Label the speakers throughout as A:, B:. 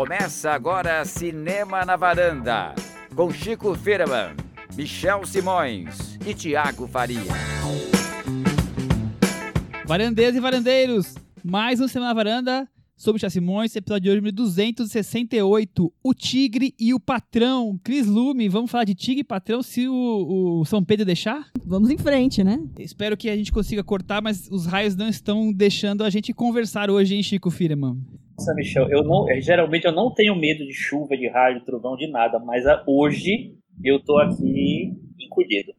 A: Começa agora Cinema na Varanda, com Chico Firman, Michel Simões e Tiago Faria.
B: Varandeiras e varandeiros, mais um Cinema na Varanda sobre o Simões, episódio de hoje número 268, O Tigre e o Patrão. Cris Lume, vamos falar de Tigre e Patrão se o, o, São Pedro deixar?
C: Vamos em frente, né?
B: Espero que a gente consiga cortar, mas os raios não estão deixando a gente conversar hoje, hein, Chico Firman?
D: Nossa, Michel, eu não, geralmente eu não tenho medo de chuva, de raio, de trovão, de nada, mas hoje eu tô aqui encolhido.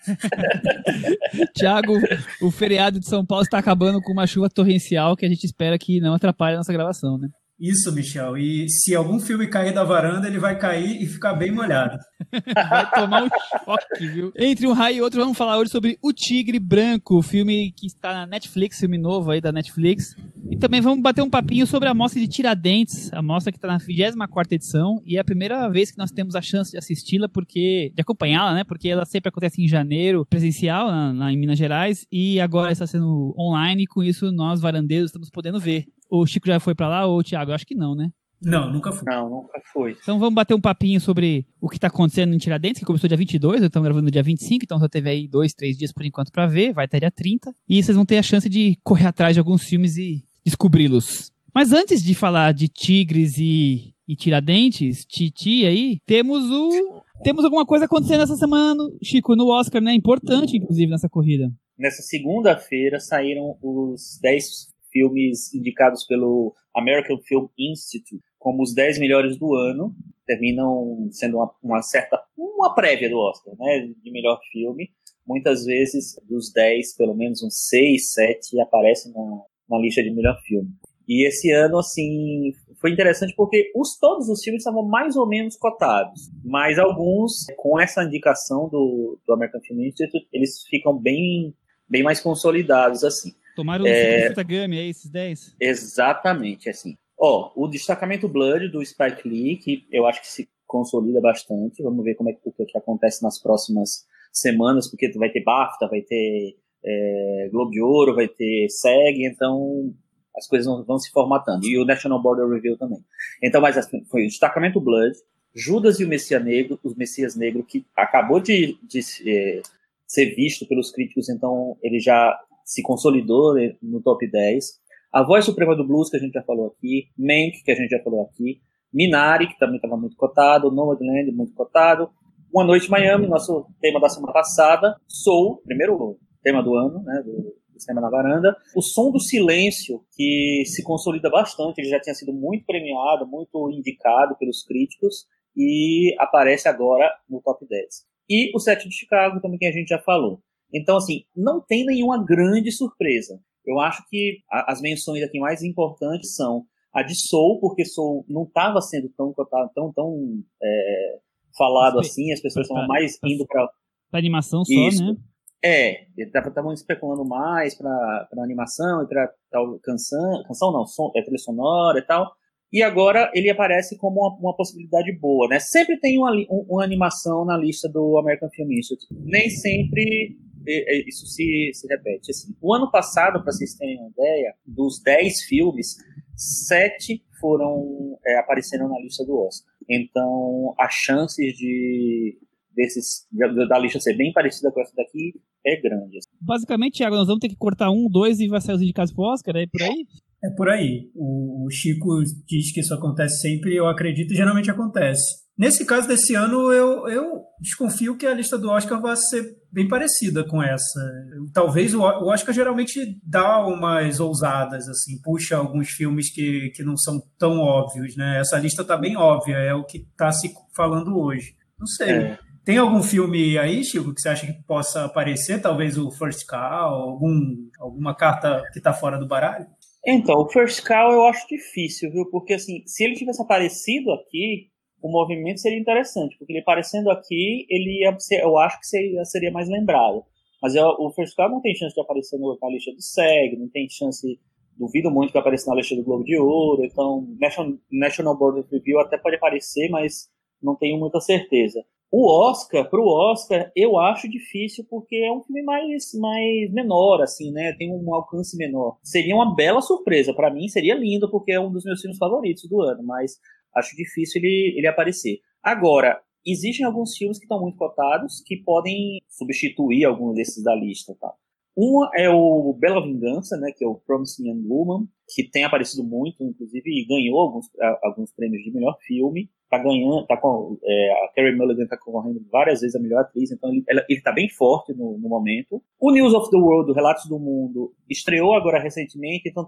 B: Tiago, o feriado de São Paulo está acabando com uma chuva torrencial que a gente espera que não atrapalhe a nossa gravação, né?
E: Isso, Michel. E se algum filme cair da varanda, ele vai cair e ficar bem molhado.
B: vai tomar um choque, viu? Entre um raio e outro, vamos falar hoje sobre O Tigre Branco, filme que está na Netflix, filme novo aí da Netflix. E também vamos bater um papinho sobre a mostra de Tiradentes, a mostra que está na 24 edição, e é a primeira vez que nós temos a chance de assisti-la, porque de acompanhá-la, né? Porque ela sempre acontece em janeiro, presencial, na, na, em Minas Gerais, e agora está sendo online, e com isso nós, varandeiros, estamos podendo ver. O Chico já foi para lá ou o Thiago? Eu acho que não, né?
E: Não, nunca fui.
D: Não, nunca foi.
B: Então vamos bater um papinho sobre o que está acontecendo em Tiradentes, que começou dia 22, estamos gravando no dia 25, então só teve aí dois, três dias por enquanto para ver, vai até dia 30. E vocês vão ter a chance de correr atrás de alguns filmes e descobri-los. Mas antes de falar de Tigres e, e Tiradentes, Titi aí, temos o... Temos alguma coisa acontecendo essa semana, Chico, no Oscar, né? Importante, inclusive, nessa corrida.
D: Nessa segunda-feira saíram os 10 filmes indicados pelo American Film Institute como os 10 melhores do ano, terminam sendo uma, uma, certa uma prévia do Oscar, né, de melhor filme. Muitas vezes dos 10, pelo menos uns 6, 7 aparecem na, na lista de melhor filme. E esse ano, assim, foi interessante porque os, todos os filmes estavam mais ou menos cotados, mas alguns, com essa indicação do, do American Film Institute, eles ficam bem, bem mais consolidados, assim.
B: Tomaram é... Gummy, é esses 10?
D: Exatamente, assim. Ó, o destacamento Blood do Spike Lee, que eu acho que se consolida bastante. Vamos ver como é que, o que, que acontece nas próximas semanas, porque vai ter BAFTA, vai ter é, Globo de Ouro, vai ter SEG, então as coisas vão, vão, se formatando. E o National Border Review também. Então, mas assim, foi o destacamento Blood, Judas e o Messias Negro, o Messias Negro, que acabou de, de é, ser visto pelos críticos, então ele já se consolidou no top 10. A Voz Suprema do Blues, que a gente já falou aqui, Mank, que a gente já falou aqui, Minari, que também estava muito cotado, Nomadland, muito cotado, Uma Noite Miami, nosso tema da semana passada, Soul, primeiro tema do ano, né, do, Cinema na Varanda, O Som do Silêncio, que se consolida bastante, ele já tinha sido muito premiado, muito indicado pelos críticos, e aparece agora no top 10. E o Sete de Chicago, também que a gente já falou. Então, assim, não tem nenhuma grande surpresa. Eu acho que as menções aqui mais importantes são a de Soul, porque Soul não estava sendo tão tão, tão é, falado assim, as pessoas estavam mais indo para
B: animação só, Isso. né?
D: É, estavam especulando mais para animação e para tal canção, canção não, som, é trilha sonora e tal. E agora ele aparece como uma, uma possibilidade boa, né? Sempre tem uma, uma animação na lista do American Film Institute. Nem sempre isso se, se repete. Assim, o ano passado, para vocês terem uma ideia, dos 10 filmes, 7 foram é, apareceram na lista do Oscar. Então, as chances de desses da lista ser bem parecida com essa daqui é grande. Assim.
B: Basicamente, Thiago, nós vamos ter que cortar um, dois e vai sair os indicados pro Oscar, é por aí?
E: É por aí. O Chico diz que isso acontece sempre, eu acredito, e geralmente acontece. Nesse caso desse ano, eu, eu desconfio que a lista do Oscar vai ser bem parecida com essa. Talvez o, Oscar geralmente dá umas ousadas, assim, puxa alguns filmes que, que não são tão óbvios, né? Essa lista tá bem óbvia, é o que está se falando hoje. Não sei. É. Tem algum filme aí, Chico, que você acha que possa aparecer? Talvez o First Call, algum, alguma carta que está fora do baralho?
D: Então, o First Call eu acho difícil, viu? Porque, assim, se ele tivesse aparecido aqui, o movimento seria interessante, porque ele aparecendo aqui, ele ia ser, eu acho que seria, seria mais lembrado. Mas eu, o First Call não tem chance de aparecer na lista do SEG, não tem chance, duvido muito que apareça na lista do Globo de Ouro, então National, National Board of Review até pode aparecer, mas não tenho muita certeza. O Oscar, pro Oscar, eu acho difícil porque é um filme mais, mais menor, assim, né? Tem um alcance menor. Seria uma bela surpresa. para mim seria lindo porque é um dos meus filmes favoritos do ano, mas acho difícil ele, ele aparecer. Agora, existem alguns filmes que estão muito cotados que podem substituir algum desses da lista, tá? Uma é o Bela Vingança, né, que é o Promising Young Woman, que tem aparecido muito, inclusive, ganhou alguns, alguns prêmios de melhor filme. Tá ganhando, tá com, é, a Carey Mulligan tá concorrendo várias vezes a melhor atriz, então ele, ela, ele tá bem forte no, no, momento. O News of the World, Relatos do Mundo, estreou agora recentemente, então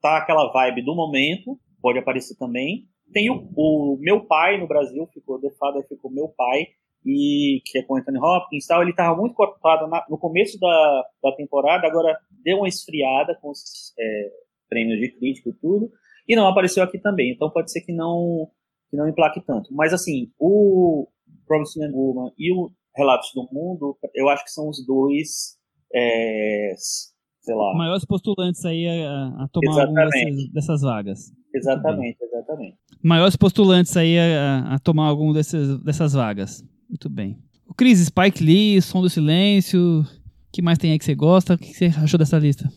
D: tá aquela vibe do momento, pode aparecer também. Tem o, o Meu Pai no Brasil, ficou The Father, ficou Meu Pai, e que é com Anthony Hopkins tal, ele estava muito cotado no começo da, da temporada, agora deu uma esfriada com os é, prêmios de crítico e tudo, e não apareceu aqui também, então pode ser que não que não implaque tanto. Mas assim, o Promising Young Woman e o Relatos do Mundo, eu acho que são os dois é, sei lá.
B: Maiores postulantes aí a, a tomar alguma dessas, dessas, vagas.
D: Exatamente, exatamente.
B: Maiores postulantes aí a, a tomar algum desses, dessas vagas. Muito bem. O Cris, Spike Lee, Som do Silêncio. O que mais tem aí que você gosta? O que você achou dessa lista?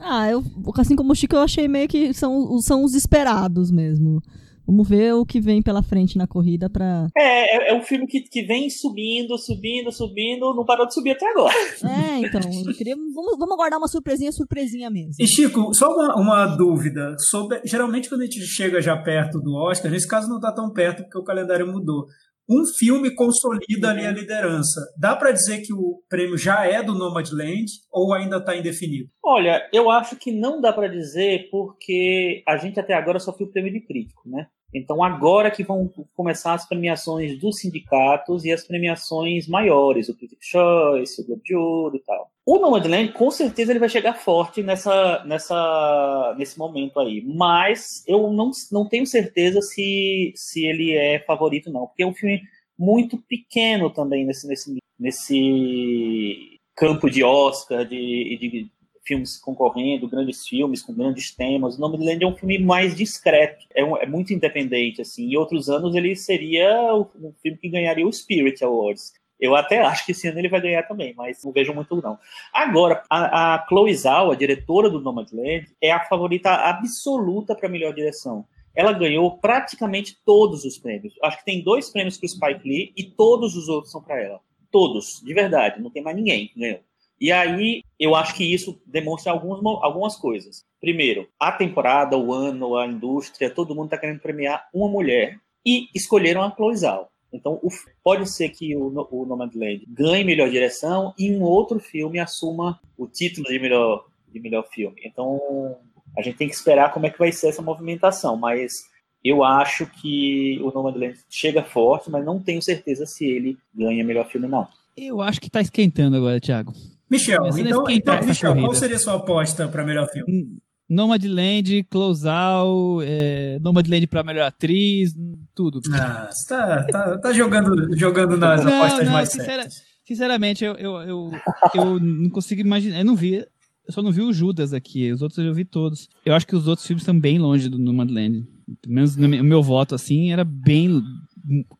C: Ah, eu, assim como o Chico, eu achei meio que são, são os esperados mesmo. Vamos ver o que vem pela frente na corrida pra.
D: É, é, é um filme que, que vem subindo, subindo, subindo, não parou de subir até agora.
C: É, então. Queria, vamos, vamos aguardar uma surpresinha, surpresinha mesmo.
E: E Chico, só uma, uma dúvida. Sobre, geralmente, quando a gente chega já perto do Oscar, nesse caso não tá tão perto porque o calendário mudou um filme consolida ali a liderança. Dá para dizer que o prêmio já é do Nomadland ou ainda está indefinido?
D: Olha, eu acho que não dá para dizer porque a gente até agora só viu o prêmio de crítico, né? Então agora que vão começar as premiações dos sindicatos e as premiações maiores, o Critics' Choice, o Globo de Ouro e tal. O Nomadland, com certeza, ele vai chegar forte nessa, nessa, nesse momento aí. Mas eu não, não tenho certeza se, se ele é favorito, não. Porque é um filme muito pequeno também nesse, nesse, nesse campo de Oscar, de, de filmes concorrendo, grandes filmes com grandes temas. O Nomadland é um filme mais discreto, é, um, é, muito independente, assim. Em outros anos ele seria um filme que ganharia o Spirit Awards. Eu até acho que esse ano ele vai ganhar também, mas não vejo muito não. Agora, a, a Chloe Zhao, a diretora do Nomadland, é a favorita absoluta para melhor direção. Ela ganhou praticamente todos os prêmios. Acho que tem dois prêmios para o Spike Lee e todos os outros são para ela. Todos, de verdade. Não tem mais ninguém que ganhou. E aí, eu acho que isso demonstra algumas, algumas coisas. Primeiro, a temporada, o ano, a indústria, todo mundo está querendo premiar uma mulher e escolheram a Chloe Zhao. Então, o, pode ser que o, o Nomadland ganhe melhor direção e um outro filme assuma o título de melhor, de melhor filme. Então, a gente tem que esperar como é que vai ser essa movimentação, mas eu acho que o Nomadland chega forte, mas não tenho certeza se ele ganha melhor filme, não.
B: Eu acho que está esquentando agora, Thiago.
E: Michel, então, então Michel, qual seria a sua aposta para melhor filme?
B: Nomadland, Close Out, é, Nomadland para melhor atriz, tudo.
E: Ah, você tá, tá, tá jogando, jogando nas não, apostas não, mais sincera, certas.
B: Sinceramente, eu, eu, eu, eu não consigo imaginar. Eu não vi. Eu só não vi o Judas aqui. Os outros eu vi todos. Eu acho que os outros filmes estão bem longe do Nomadland. Pelo menos o meu voto, assim, era bem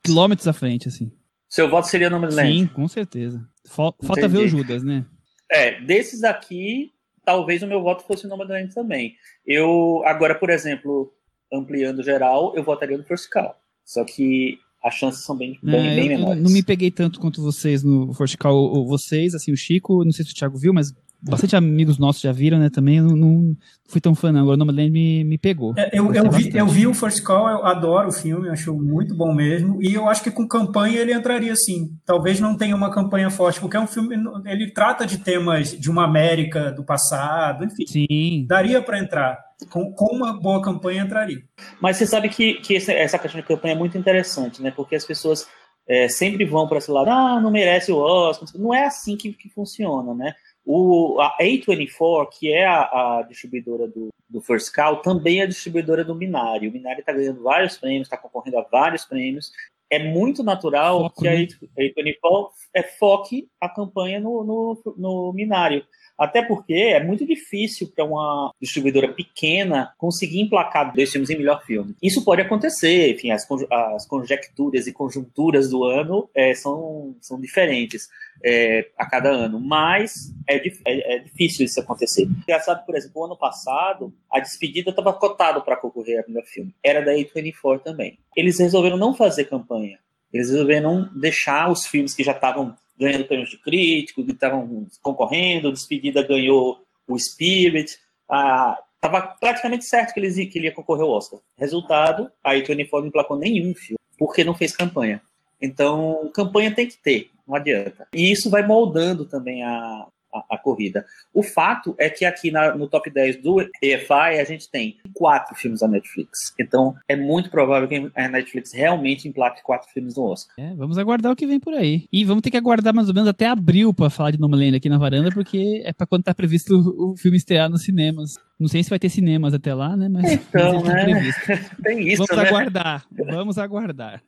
B: quilômetros à frente, assim.
D: Seu voto seria Nomadland?
B: Sim, com certeza. Falta ver o Judas, né?
D: É, desses aqui, talvez o meu voto fosse o Nomadland também. Eu, agora, por exemplo, ampliando geral, eu votaria no First Call. Só que as chances são bem, bem, é, bem menores.
B: não me peguei tanto quanto vocês no First Call, vocês, assim, o Chico, não sei se o Thiago viu, mas bastante amigos nossos já viram, né? Também não, não fui tão fã, não. Agora o Nomadland me, me pegou.
E: É, eu, eu, vi, eu vi o First Call, eu adoro o filme, acho muito bom mesmo. E eu acho que com campanha ele entraria sim. Talvez não tenha uma campanha forte, porque é um filme, ele trata de temas de uma América do passado, enfim.
B: Sim.
E: Daria para entrar. Com, com, uma boa campanha entraria.
D: Mas você sabe que, que essa questão de campanha é muito interessante, né? Porque as pessoas é, sempre vão para esse lado, ah, não merece o Oscar. Não é assim que, que funciona, né? O, a A24, que é a, a distribuidora do, do First Call, também é a distribuidora do Minário. O Minário está ganhando vários prêmios, está concorrendo a vários prêmios. É muito natural Foco, que a, né? A24 é, foque a campanha no, no, no Minário. Até porque é muito difícil para uma distribuidora pequena conseguir emplacar dois filmes em melhor filme. Isso pode acontecer, enfim, as, as conjecturas e conjunturas do ano é, são, são diferentes é, a cada ano, mas é, é, é, difícil isso acontecer. Engraçado, por exemplo, o ano passado, a Despedida estava cotado para concorrer a melhor filme. Era da A24 também. Eles resolveram não fazer campanha. Eles resolveram deixar os filmes que já estavam ganhando prêmios de crítico, que estavam concorrendo, Despedida ganhou o Spirit. Estava ah, praticamente certo que, eles, que ele ia concorrer ao Oscar. Resultado, a A24 não emplacou nenhum filme, porque não fez campanha. Então, campanha tem que ter, não adianta. E isso vai moldando também a, a, a, corrida. O fato é que aqui na, no top 10 do EFI a gente tem quatro filmes da Netflix. Então é muito provável que a Netflix realmente emplaque quatro filmes no Oscar.
B: É, vamos aguardar o que vem por aí. E vamos ter que aguardar mais ou menos até abril para falar de Nomadland aqui na varanda, porque é para quando tá previsto o, o, filme estrear nos cinemas. Não sei se vai ter cinemas até lá, né? Mas,
D: então, mas tá né?
B: tem isso, Vamos né? aguardar. Vamos aguardar.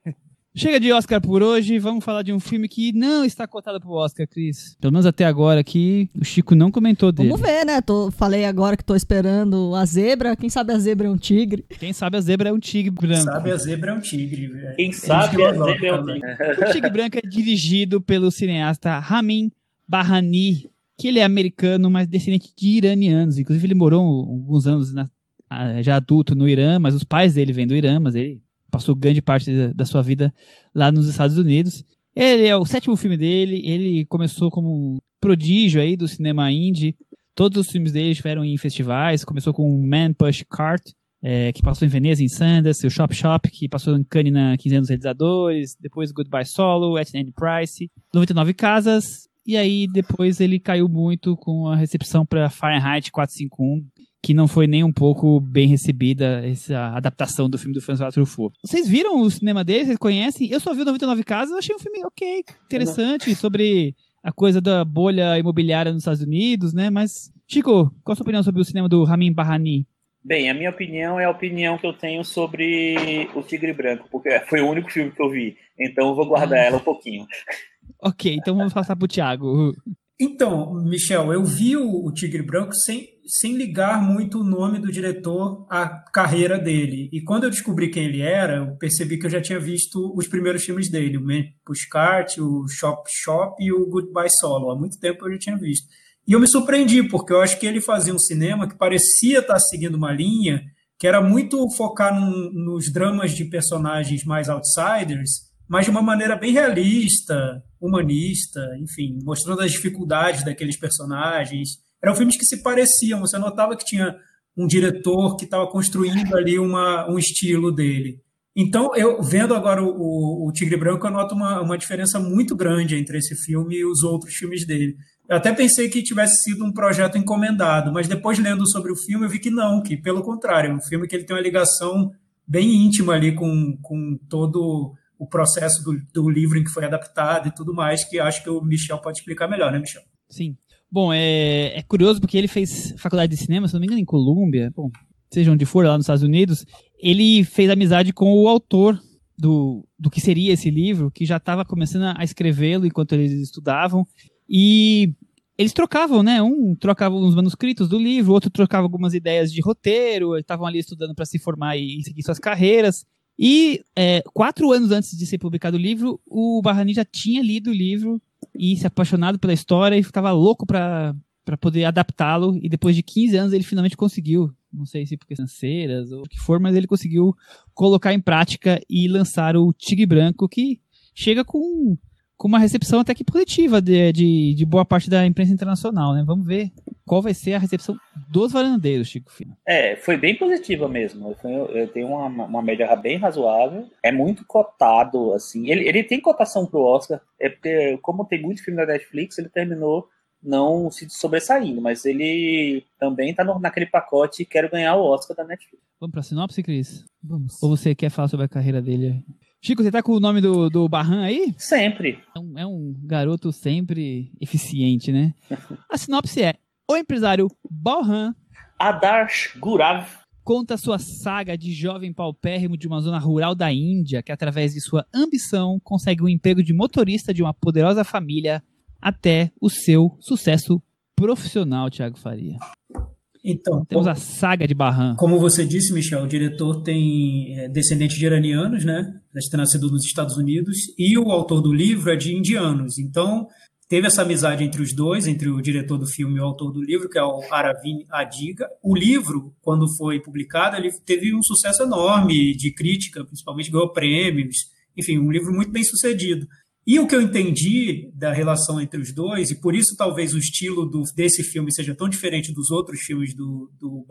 B: Chega de Oscar por hoje, vamos falar de um filme que não está cotado pro Oscar, Cris. Pelo menos até agora aqui, o Chico não comentou dele.
C: Vamos ver, né? Tô, falei agora que tô esperando a zebra. Quem sabe a zebra é um tigre.
B: Quem sabe a zebra é um tigre branco.
E: Quem sabe a zebra é um tigre. Véio.
D: Quem sabe a zebra é um tigre.
B: O Tigre Branco é dirigido pelo cineasta Ramin Bahani, que ele é americano, mas descendente de iranianos. Inclusive, ele morou alguns anos na, já adulto no Irã, mas os pais dele vêm do Irã, mas ele passou grande parte da sua vida lá nos Estados Unidos. Ele é o sétimo filme dele, ele começou como um prodígio aí do cinema indie. Todos os filmes dele estiveram em festivais, começou com Man Push Cart, é, que passou em Veneza, em Sundance, o Shop Shop, que passou em Cannes na Quinzena dos Realizadores, depois Goodbye Solo, At Any Price, 99 Casas, e aí depois ele caiu muito com a recepção para Fahrenheit 451, que não foi nem um pouco bem recebida essa adaptação do filme do François Truffaut. Vocês viram o cinema dele? Vocês conhecem? Eu só vi 99 Casas, achei um filme ok, interessante, sobre a coisa da bolha imobiliária nos Estados Unidos, né? Mas, Chico, qual a sua opinião sobre o cinema do Ramin Bahani?
D: Bem, a minha opinião é a opinião que eu tenho sobre o Tigre Branco, porque foi o único filme que eu vi, então eu vou guardar ah. ela um pouquinho.
B: Ok, então vamos passar pro Thiago.
E: Então, Michel, eu vi o, o, Tigre Branco sem, sem ligar muito o nome do diretor à carreira dele. E quando eu descobri quem ele era, eu percebi que eu já tinha visto os primeiros filmes dele, o Man Pushcart, o Shop Shop e o Goodbye Solo. Há muito tempo eu já tinha visto. E eu me surpreendi, porque eu acho que ele fazia um cinema que parecia estar seguindo uma linha que era muito focar num, nos dramas de personagens mais outsiders, mas de uma maneira bem realista, humanista, enfim, mostrando as dificuldades daqueles personagens. Eram filmes que se pareciam, você notava que tinha um diretor que estava construindo ali uma, um estilo dele. Então, eu vendo agora o, o, Tigre Branco, eu noto uma, uma diferença muito grande entre esse filme e os outros filmes dele. Eu até pensei que tivesse sido um projeto encomendado, mas depois lendo sobre o filme, eu vi que não, que pelo contrário, é um filme que ele tem uma ligação bem íntima ali com, com todo o processo do, do livro em que foi adaptado e tudo mais, que acho que o Michel pode explicar melhor, né, Michel?
B: Sim. Bom, é, é curioso porque ele fez faculdade de cinema, se não me engano, em Colômbia, bom, seja onde for, lá nos Estados Unidos. Ele fez amizade com o autor do, do que seria esse livro, que já estava começando a escrevê-lo enquanto eles estudavam. E eles trocavam, né? Um trocava os manuscritos do livro, outro trocava algumas ideias de roteiro, estavam ali estudando para se formar e seguir suas carreiras. E é, quatro anos antes de ser publicado o livro, o Barrani já tinha lido o livro e se apaixonado pela história e estava louco para poder adaptá-lo. E depois de 15 anos ele finalmente conseguiu. Não sei se por financeiras ou o que for, mas ele conseguiu colocar em prática e lançar o Tigre Branco, que chega com com uma recepção até que positiva de, de, de, boa parte da imprensa internacional, né? Vamos ver qual vai ser a recepção dos varandeiros, Chico Fino.
D: É, foi bem positiva mesmo. Eu tenho uma, uma média bem razoável. É muito cotado, assim. Ele, ele tem cotação pro Oscar, é porque, como tem muito filme da Netflix, ele terminou não se sobressaindo, mas ele também tá no, naquele pacote quero ganhar o Oscar da Netflix.
B: Vamos pra sinopse, Cris? Vamos. Ou você quer falar sobre a carreira dele? Chico, você tá com o nome do, do Barran aí?
D: Sempre.
B: É um, é um garoto sempre eficiente, né? A sinopse é: O empresário Balhan
D: Adarsh Gurav
B: conta sua saga de jovem paupérrimo de uma zona rural da Índia que, através de sua ambição, consegue um emprego de motorista de uma poderosa família até o seu sucesso profissional, Thiago Faria.
E: Então,
B: Temos a saga de Barran.
E: Como você disse, Michel, o diretor tem é, descendente de iranianos, né? Está nascido nos Estados Unidos, e o autor do livro é de indianos. Então, teve essa amizade entre os dois, entre o diretor do filme e o autor do livro, que é o Aravind Adiga. O livro, quando foi publicado, ele teve um sucesso enorme de crítica, principalmente ganhou prêmios. Enfim, um livro muito bem sucedido. E o que eu entendi da relação entre os dois, e por isso talvez o estilo do, desse filme seja tão diferente dos outros filmes do, do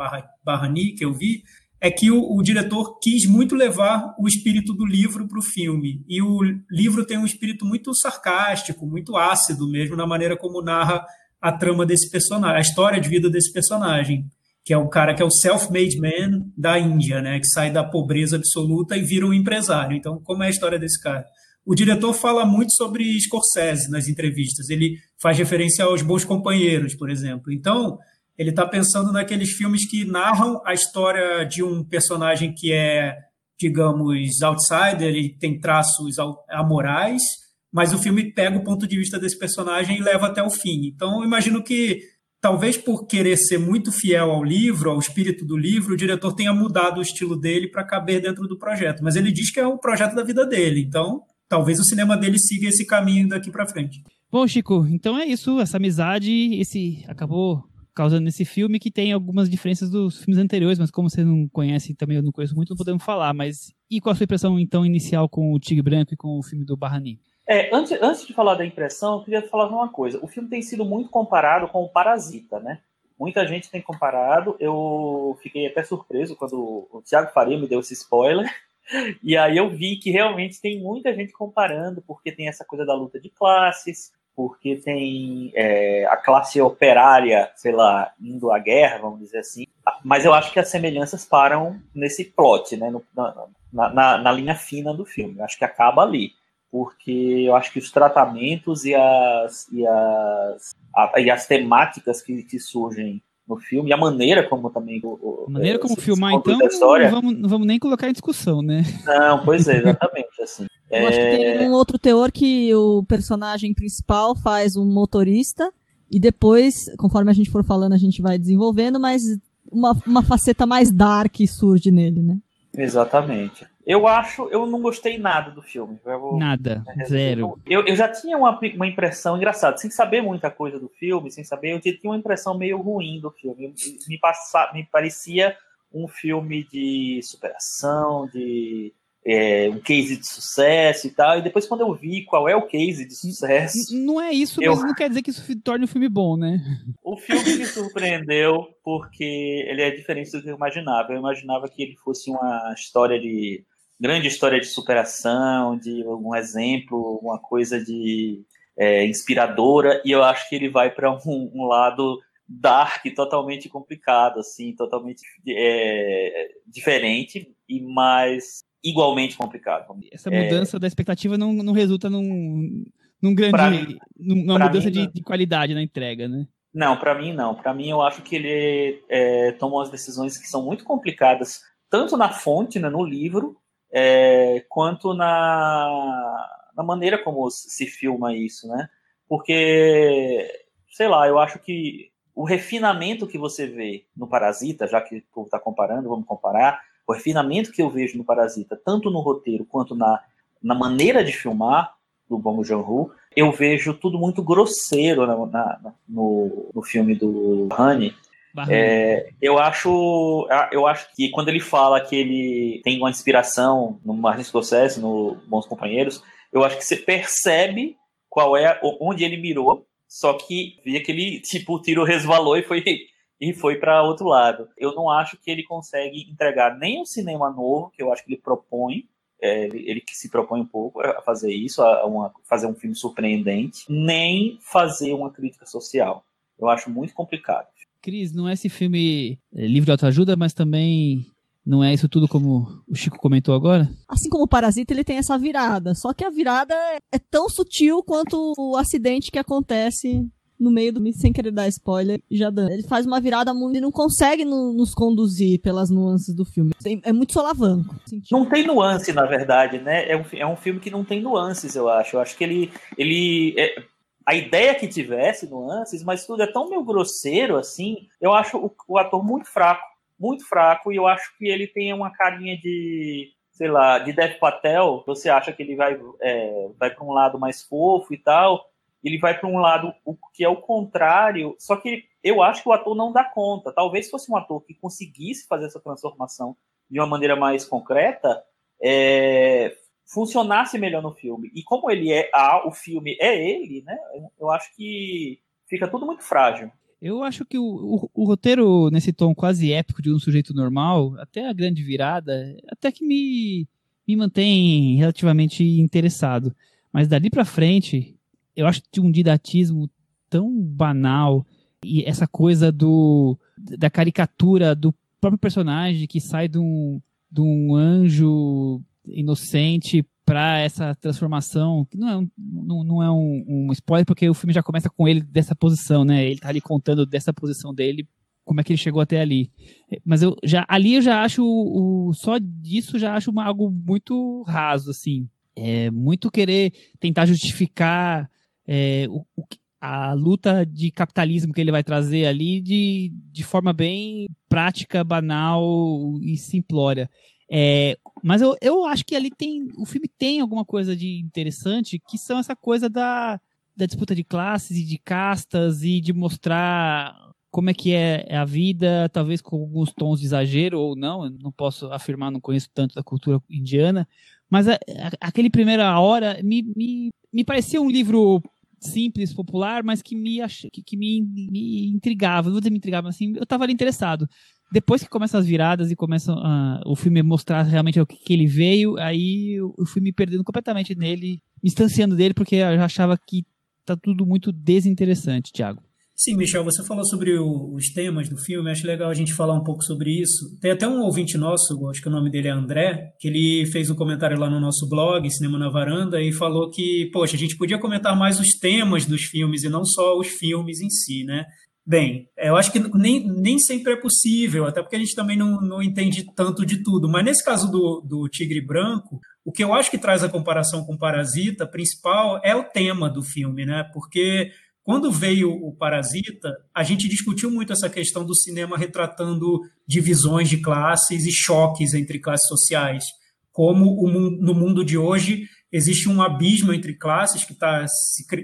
E: Barrani que eu vi, é que o, o, diretor quis muito levar o espírito do livro para o filme. E o livro tem um espírito muito sarcástico, muito ácido mesmo, na maneira como narra a trama desse personagem, a história de vida desse personagem, que é o cara que é o self-made man da Índia, né, que sai da pobreza absoluta e vira um empresário. Então, como é a história desse cara? O diretor fala muito sobre Scorsese nas entrevistas. Ele faz referência aos Bons Companheiros, por exemplo. Então, ele está pensando naqueles filmes que narram a história de um personagem que é, digamos, outsider, ele tem traços amorais, mas o filme pega o ponto de vista desse personagem e leva até o fim. Então, imagino que talvez por querer ser muito fiel ao livro, ao espírito do livro, o diretor tenha mudado o estilo dele para caber dentro do projeto. Mas ele diz que é o projeto da vida dele. Então, talvez o cinema dele siga esse caminho daqui para frente.
B: Bom, Chico, então é isso, essa amizade, esse acabou causando esse filme que tem algumas diferenças dos filmes anteriores, mas como você não conhece, também eu não conheço muito, não podemos falar, mas e qual a sua impressão então inicial com o Tigre Branco e com o filme do Barrani?
D: É, antes, antes de falar da impressão, eu queria falar uma coisa. O filme tem sido muito comparado com o Parasita, né? Muita gente tem comparado. Eu fiquei até surpreso quando o Thiago Faria me deu esse spoiler. E aí eu vi que realmente tem muita gente comparando, porque tem essa coisa da luta de classes, porque tem é, a classe operária, sei lá, indo à guerra, vamos dizer assim. Mas eu acho que as semelhanças param nesse plot, né, no, na, na, na, linha fina do filme. Eu acho que acaba ali, porque eu acho que os tratamentos e as, e as, a, e as temáticas que, que surgem no filme, e a maneira como também. O,
B: a maneira como filmar, então, não vamos, não vamos nem colocar em discussão, né?
D: Não, pois é, exatamente. assim.
C: Eu é... acho que tem um outro teor que o personagem principal faz um motorista, e depois, conforme a gente for falando, a gente vai desenvolvendo, mas uma, uma faceta mais dark surge nele, né?
D: Exatamente. Eu acho, eu não gostei nada do filme.
B: Vou, nada, zero.
D: Eu, eu já tinha uma, uma impressão engraçada, sem saber muita coisa do filme, sem saber, eu tinha uma impressão meio ruim do filme. Me, passa, me parecia um filme de superação, de é, um case de sucesso e tal. E depois, quando eu vi qual é o case de sucesso.
B: Não é isso, eu... mas não quer dizer que isso torne o filme bom, né?
D: O filme me surpreendeu porque ele é diferente do que eu imaginava. Eu imaginava que ele fosse uma história de. Grande história de superação, de um exemplo, uma coisa de é, inspiradora. E eu acho que ele vai para um, um lado dark, totalmente complicado, assim, totalmente é, diferente e mais igualmente complicado.
B: Essa mudança é... da expectativa não, não resulta num, num grande, numa mudança mim, de, de, qualidade na entrega, né?
D: Não, para mim não. Para mim eu acho que ele é, tomou as decisões que são muito complicadas, tanto na fonte, né, no livro, é, quanto na, na maneira como se filma isso, né? Porque, sei lá, eu acho que o refinamento que você vê no Parasita, já que tu está comparando, vamos comparar, o refinamento que eu vejo no Parasita, tanto no roteiro quanto na, na maneira de filmar do Bong Joon-ho, eu vejo tudo muito grosseiro na, na, no, no filme do Honey. É, eu acho eu acho que quando ele fala que ele tem uma inspiração no Martin Scorsese, no Bons Companheiros, eu acho que você percebe qual é onde ele mirou, só que via que ele tipo o tiro resvalou e foi e foi para outro lado. Eu não acho que ele consegue entregar nem um cinema novo, que eu acho que ele propõe, é, ele, que se propõe um pouco a fazer isso, a uma, fazer um filme surpreendente, nem fazer uma crítica social. Eu acho muito complicado.
B: Cris, não é esse filme é, livre de autoajuda, mas também não é isso tudo como o Chico comentou agora?
C: Assim como o Parasita, ele tem essa virada. Só que a virada é tão sutil quanto o acidente que acontece no meio do sem querer dar spoiler, já dando. Ele faz uma virada muito e não consegue no, nos conduzir pelas nuances do filme. É muito solavanco.
D: Não tem nuance, na verdade, né? É um, é um filme que não tem nuances, eu acho. Eu acho que ele. ele é, a ideia que tivesse nuances, mas tudo é tão meio grosseiro assim. Eu acho o, o ator muito fraco, muito fraco, e eu acho que ele tem uma carinha de sei lá, de Dev Patel, você acha que ele vai, é, vai para um lado mais fofo e tal, ele vai para um lado que é o contrário, só que eu acho que o ator não dá conta. Talvez fosse um ator que conseguisse fazer essa transformação de uma maneira mais concreta, é, funcionasse melhor no filme. E como ele é a, o filme é ele, né? Eu acho que fica tudo muito frágil.
B: Eu acho que o, o, o, roteiro, nesse tom quase épico de um sujeito normal, até a grande virada, até que me, me mantém relativamente interessado. Mas dali pra frente, eu acho que um didatismo tão banal e essa coisa do da caricatura do próprio personagem que sai de um, de um anjo inocente para essa transformação, que não é, um, não, não é um, um, spoiler, porque o filme já começa com ele dessa posição, né? Ele tá ali contando dessa posição dele, como é que ele chegou até ali. Mas eu já ali eu já acho o, só disso já acho uma, algo muito raso, assim. É muito querer tentar justificar é, o, o, a luta de capitalismo que ele vai trazer ali de, de forma bem prática, banal e simplória. É, mas eu, eu acho que ali tem. O filme tem alguma coisa de interessante, que são essa coisa da, da disputa de classes e de castas e de mostrar como é que é, é a vida, talvez com alguns tons de exagero ou não, eu não posso afirmar, não conheço tanto da cultura indiana, mas a, a, aquele primeira hora me, me, me parecia um livro simples, popular, mas que me, ach... que, que me, me intrigava, não vou dizer me intrigava, mas assim, eu estava ali interessado depois que começam as viradas e começa uh, o filme mostrar realmente o que, que ele veio, aí eu, fui me perdendo completamente nele, me distanciando dele, porque eu já achava que tá tudo muito desinteressante, Thiago.
E: Sim, Michel, você falou sobre o, os temas do filme, acho legal a gente falar um pouco sobre isso. Tem até um ouvinte nosso, acho que o nome dele é André, que ele fez um comentário lá no nosso blog, Cinema na Varanda, e falou que, poxa, a gente podia comentar mais os temas dos filmes e não só os filmes em si, né? Bem, eu acho que nem, nem sempre é possível, até porque a gente também não, não entende tanto de tudo. Mas nesse caso do, do Tigre Branco, o que eu acho que traz a comparação com Parasita principal é o tema do filme, né? Porque quando veio o Parasita, a gente discutiu muito essa questão do cinema retratando divisões de classes e choques entre classes sociais. Como o, no mundo de hoje existe um abismo entre classes que está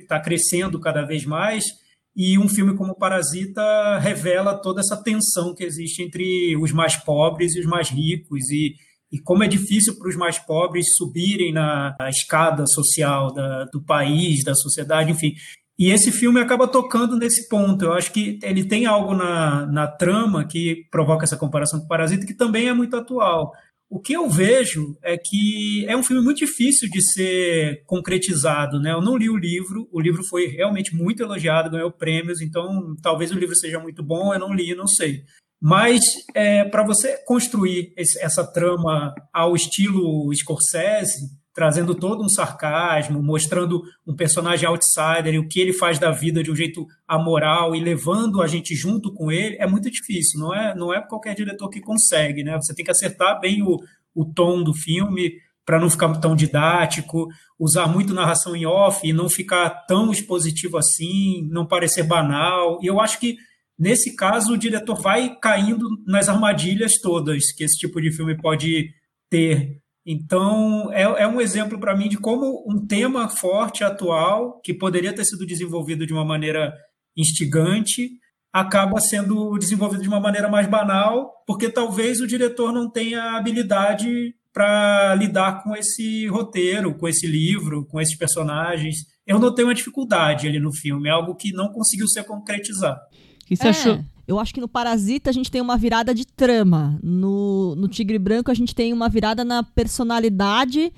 E: tá crescendo cada vez mais e um filme como Parasita revela toda essa tensão que existe entre os mais pobres e os mais ricos e, e como é difícil para os mais pobres subirem na, na escada social da, do país, da sociedade, enfim. E esse filme acaba tocando nesse ponto. Eu acho que ele tem algo na, na trama que provoca essa comparação com Parasita que também é muito atual. O que eu vejo é que é um filme muito difícil de ser concretizado, né? Eu não li o livro, o livro foi realmente muito elogiado, ganhou prêmios, então talvez o livro seja muito bom, eu não li, não sei. Mas é, para você construir esse, essa trama ao estilo Scorsese, trazendo todo um sarcasmo, mostrando um personagem outsider e o que ele faz da vida de um jeito amoral e levando a gente junto com ele, é muito difícil. Não é, não é qualquer diretor que consegue, né? Você tem que acertar bem o, o tom do filme para não ficar tão didático, usar muito narração em off e não ficar tão expositivo assim, não parecer banal. E eu acho que nesse caso o diretor vai caindo nas armadilhas todas que esse tipo de filme pode ter então, é, é um exemplo para mim de como um tema forte, atual, que poderia ter sido desenvolvido de uma maneira instigante, acaba sendo desenvolvido de uma maneira mais banal, porque talvez o diretor não tenha habilidade para lidar com esse roteiro, com esse livro, com esses personagens. Eu notei uma dificuldade ali no filme, é algo que não conseguiu ser concretizado.
B: O que você é. achou?
C: Eu acho que no Parasita a gente tem uma virada de trama. No, no Tigre Branco a gente tem uma virada na personalidade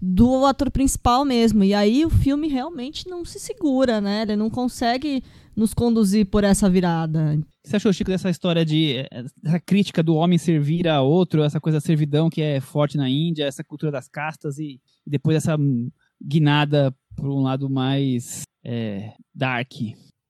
C: do ator principal mesmo. E aí o filme realmente não se segura, né? Ele não consegue nos conduzir por essa virada.
B: O que você achou, Chico, dessa história de. Eh, essa crítica do homem servir a outro, essa coisa da servidão que é forte na Índia, essa cultura das castas e, e depois essa guinada por um lado mais é, dark?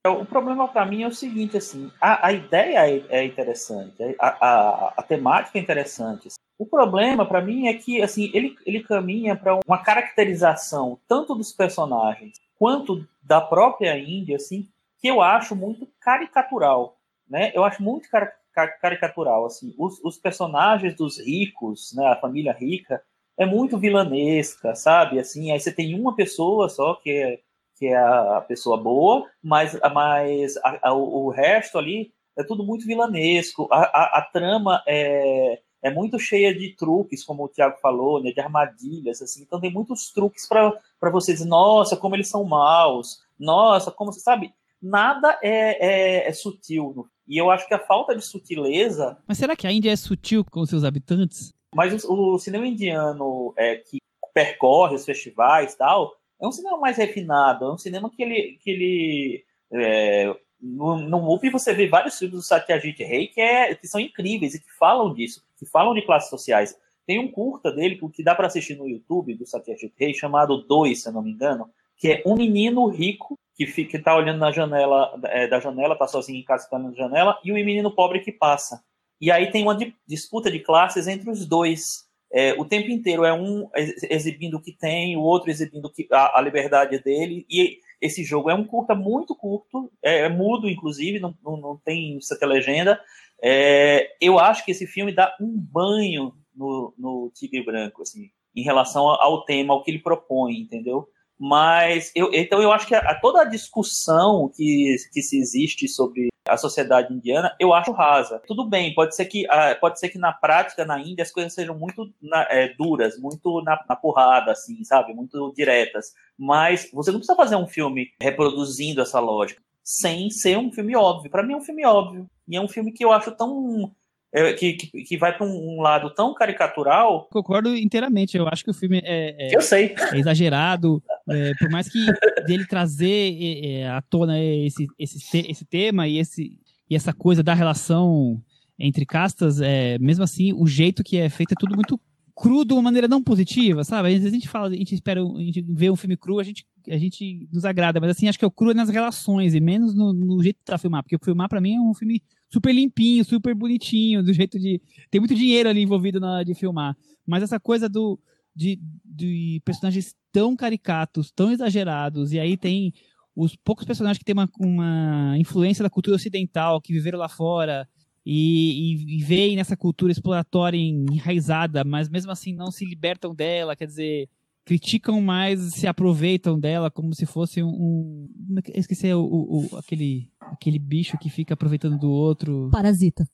D: É, o problema para mim é o seguinte, assim, a, a ideia é, é interessante, a, a, a, temática é interessante. O problema para mim é que, assim, ele, ele caminha para uma caracterização tanto dos personagens quanto da própria Índia, assim, que eu acho muito caricatural, né? Eu acho muito car car caricatural, assim. Os, os, personagens dos ricos, né? A família rica é muito vilanesca, sabe? Assim, aí você tem uma pessoa só que é, que é a pessoa boa, mas, mas a, a, o resto ali é tudo muito vilanesco. A, a, trama é, é muito cheia de truques, como o Tiago falou, né, de armadilhas, assim. Então tem muitos truques para você dizer, nossa, como eles são maus, nossa, como você sabe, nada é, é, é sutil. E eu acho que a falta de sutileza.
B: Mas será que a Índia é sutil com seus habitantes?
D: Mas o, o cinema indiano é, que percorre os festivais e tal, é um cinema mais refinado, é um cinema que ele, que ele é, no, no MUP você vê vários filmes do Satyajit Ray que, é, que são incríveis e que falam disso, que falam de classes sociais. Tem um curta dele que dá para assistir no YouTube do Satyajit Ray chamado Dois, se eu não me engano, que é um menino rico que fica tá olhando na janela é, da janela, tá sozinho em casa, tá olhando na janela, e o um menino pobre que passa. E aí tem uma disputa de classes entre os dois. É, o tempo inteiro é um exibindo o que tem, o outro exibindo a, a liberdade dele, e esse jogo é um curta muito curto, é, é mudo, inclusive, não, não, não tem certa legenda. É, eu acho que esse filme dá um banho no, no Tigre Branco, assim, em relação ao tema, ao que ele propõe, entendeu? Mas eu, então eu acho que a, toda a discussão que, que se existe sobre a sociedade indiana, eu acho rasa. Tudo bem, pode ser que, uh, pode ser que na prática, na Índia, as coisas sejam muito na, é, duras, muito na, na, porrada, assim, sabe? Muito diretas. Mas você não precisa fazer um filme reproduzindo essa lógica, sem ser um filme óbvio. Para mim é um filme óbvio. E é um filme que eu acho tão é, que, que, que, vai para um, lado tão caricatural.
B: Concordo inteiramente. Eu acho que o filme é,
D: é, eu sei.
B: é exagerado. É, por mais que dele trazer é, é, à tona esse, esse, esse tema e, esse, e essa coisa da relação entre castas, é, mesmo assim, o jeito que é feito é tudo muito cru de uma maneira não positiva, sabe? Às vezes a gente fala, a gente espera, a gente vê um filme cru, a gente, a gente nos agrada, mas assim, acho que é o cru nas relações e menos no, no jeito de filmar, porque filmar para mim é um filme super limpinho, super bonitinho, do jeito de tem muito dinheiro ali envolvido na hora de filmar, mas essa coisa do de, de personagens tão caricatos, tão exagerados, e aí tem os poucos personagens que têm uma, uma influência da cultura ocidental, que viveram lá fora, e, e, e veem nessa cultura exploratória enraizada, mas mesmo assim não se libertam dela, quer dizer, criticam mais, se aproveitam dela como se fosse um. um esqueci o, o, o, aquele, aquele bicho que fica aproveitando do outro.
C: Parasita.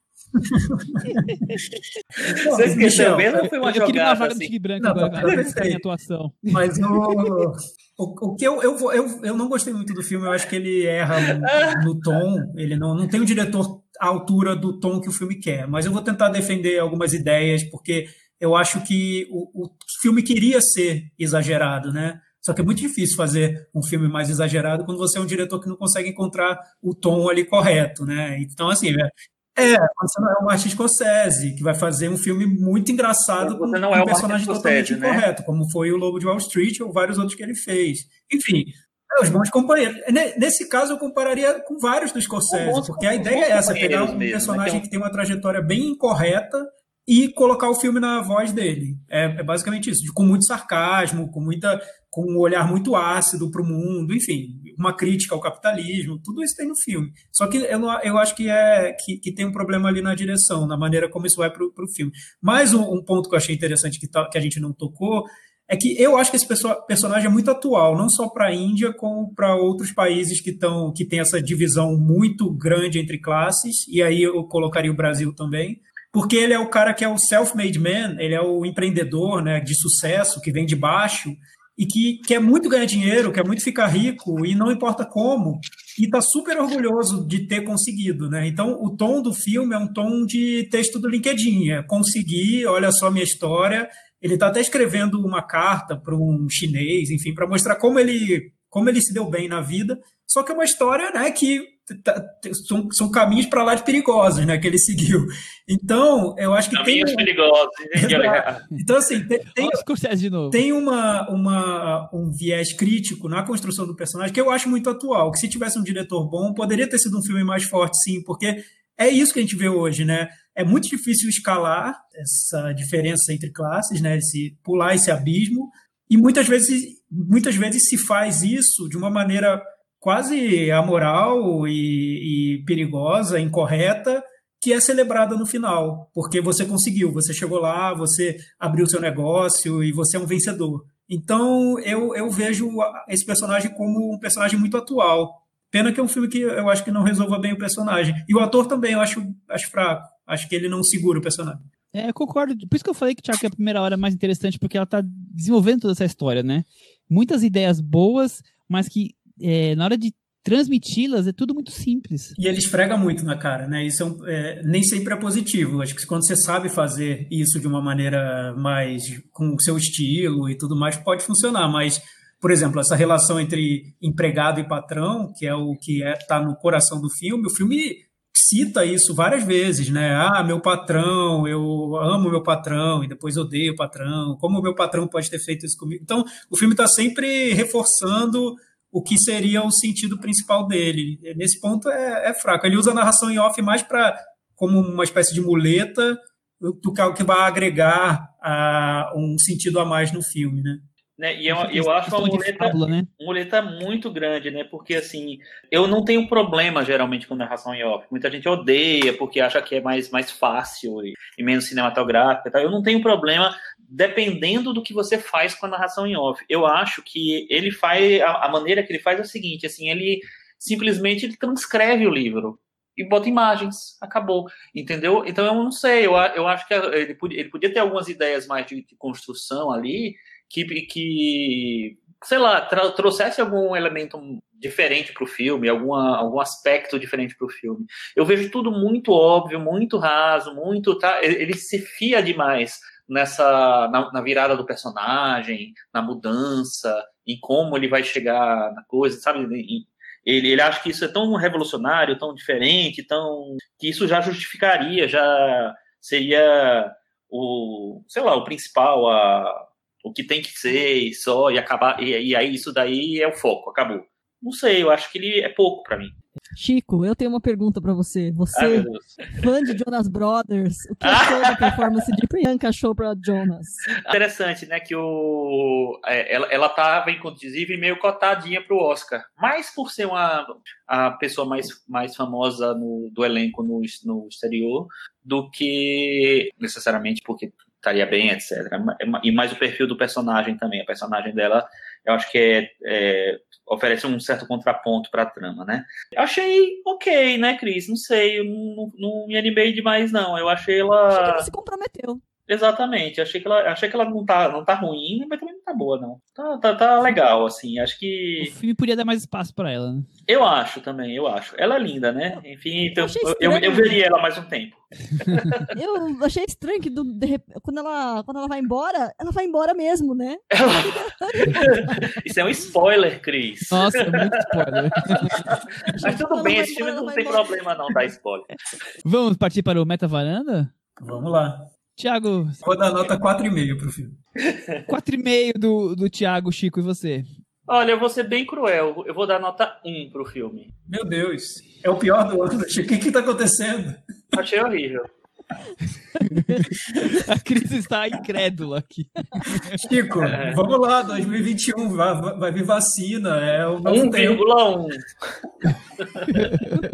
D: Você esqueceu mesmo foi uma
B: eu, eu queria uma vaga
D: assim?
B: do Tigre Branco não, agora, tá em atuação.
E: Mas o, o, o que eu, eu, eu, eu não gostei muito do filme, eu acho que ele erra no, no tom, ele não, não tem um diretor à altura do tom que o filme quer, mas eu vou tentar defender algumas ideias, porque eu acho que o, o filme queria ser exagerado, né? Só que é muito difícil fazer um filme mais exagerado quando você é um diretor que não consegue encontrar o tom ali correto, né? Então, assim, é, você não é o Martin Scorsese, que vai fazer um filme muito engraçado
D: com não é
E: um personagem totalmente né? incorreto, como foi o Lobo de Wall Street ou vários outros que ele fez. Enfim, é, os bons companheiros. Nesse caso, eu compararia com vários do Scorsese, porque a ideia é essa, pegar um mesmo, né? personagem né? que tem uma trajetória bem incorreta e colocar o filme na voz dele. É, é basicamente isso, com muito sarcasmo, com muita com um olhar muito ácido para o mundo, enfim, uma crítica ao capitalismo, tudo isso tem no filme. Só que eu, eu acho que, é, que, que tem um problema ali na direção, na maneira como isso vai para o filme. Mais um, um, ponto que eu achei interessante que, tá, que a gente não tocou é que eu acho que esse personagem é muito atual, não só para a Índia, como para outros países que, tão, que têm essa divisão muito grande entre classes, e aí eu colocaria o Brasil também porque ele é o cara que é o self-made man, ele é o empreendedor né, de sucesso, que vem de baixo, e que quer muito ganhar dinheiro, quer muito ficar rico, e não importa como, e está super orgulhoso de ter conseguido. Né? Então, o tom do filme é um tom de texto do LinkedIn, é conseguir, olha só minha história, ele está até escrevendo uma carta para um chinês, enfim, para mostrar como ele, como ele se deu bem na vida, só que é uma história né, que Tá, são, são caminhos para lá de perigosos, né, que ele seguiu. Então, eu acho que
D: caminhos
E: tem
D: perigosos.
E: então, assim, tem, tem, tem uma, uma, um viés crítico na construção do personagem que eu acho muito atual. Que se tivesse um diretor bom, poderia ter sido um filme mais forte, sim, porque é isso que a gente vê hoje, né? É muito difícil escalar essa diferença entre classes, né? Esse, pular esse abismo. E muitas vezes, muitas vezes se faz isso de uma maneira quase amoral e, e perigosa, incorreta, que é celebrada no final, porque você conseguiu, você chegou lá, você abriu seu negócio e você é um vencedor. Então eu, eu vejo esse personagem como um personagem muito atual. Pena que é um filme que eu acho que não resolva bem o personagem. E o ator também eu acho, acho fraco. Acho que ele não segura o personagem.
B: É, eu concordo. Por isso que eu falei que, Thiago, que a primeira hora é mais interessante, porque ela tá desenvolvendo toda essa história, né? Muitas ideias boas, mas que é, na hora de transmiti-las é tudo muito simples.
E: E ele esfrega muito na cara, né? Isso é, um, é, nem sempre é positivo. Acho que quando você sabe fazer isso de uma maneira mais com o seu estilo e tudo mais, pode funcionar. Mas, por exemplo, essa relação entre empregado e patrão, que é o que está é, no coração do filme, o filme cita isso várias vezes, né? Ah, meu patrão, eu amo meu patrão e depois odeio o patrão. Como o meu patrão pode ter feito isso comigo? Então, o filme está sempre reforçando o que seria o sentido principal dele. Nesse ponto é, é fraco. Ele usa a narração em off mais para como uma espécie de muleta do que algo que vai agregar a, um sentido a mais no filme, né?
D: Né? E eu, eu acho uma muleta, fábula, né? muleta muito grande, né? Porque assim, eu não tenho problema geralmente com narração em off. Muita gente odeia porque acha que é mais, mais fácil e, e menos cinematográfica. Tá? Eu não tenho problema dependendo do que você faz com a narração em off. Eu acho que ele faz a, a maneira que ele faz é o seguinte, assim, ele simplesmente ele transcreve o livro e bota imagens, acabou, entendeu? Então eu não sei, eu, eu acho que ele podia, ele podia ter algumas ideias mais de, de construção ali que, que sei lá, trouxesse algum elemento diferente para o filme, alguma, algum aspecto diferente para o filme. Eu vejo tudo muito óbvio, muito raso, muito tá, ele se fia demais nessa na, na, virada do personagem, na mudança, em como ele vai chegar na coisa, sabe? Ele, ele acha que isso é tão revolucionário, tão diferente, tão que isso já justificaria, já seria o, sei lá, o principal, a, o que tem que ser e só e acabar e, e aí isso daí é o foco, acabou. Não sei, eu acho que ele é pouco para mim.
C: Chico, eu tenho uma pergunta para você. Você, fã de Jonas Brothers, o que achou da performance de Priyanka Chopra Jonas?
D: Interessante, né, que o, é, ela, ela tava, inclusive, meio cotadinha pro Oscar. Mais por ser uma, a pessoa mais, mais famosa no, do elenco no, no exterior, do que necessariamente porque estaria bem, etc. E mais o perfil do personagem também. A personagem dela, eu acho que é, é oferece um certo contraponto para a trama, né? Eu achei ok, né, Cris? Não sei, eu não, não me animei demais, não. Eu achei ela. Acho
C: que ela se comprometeu.
D: Exatamente, achei que ela, achei que ela não tá, não tá ruim, mas também não tá boa, não. Tá, tá, tá legal, assim, acho que...
B: O filme podia dar mais espaço para ela, né?
D: Eu acho também, eu acho. Ela é linda, né? Enfim, então, eu, eu, eu, veria ela mais um tempo.
C: eu achei estranho que do, de, quando, ela, quando ela vai embora, ela vai embora mesmo, né?
D: Isso é um spoiler, Cris.
B: Nossa, é muito spoiler.
D: mas tudo bem, esse filme não tem embora. problema não dar spoiler.
B: Vamos partir para o Meta Varanda?
E: Vamos lá.
B: Tiago.
E: Vou dar nota 4,5 pro filme.
B: 4,5 do, do Tiago, Chico, e você?
D: Olha, eu vou ser bem cruel. Eu vou dar nota 1 pro filme.
E: Meu Deus. É o pior do ano, Chico. O que que tá acontecendo?
D: Achei horrível.
B: A Cris está incrédula aqui.
E: Chico, é. vamos lá, 2021, vai, vai vir vacina, é o
D: 1,1.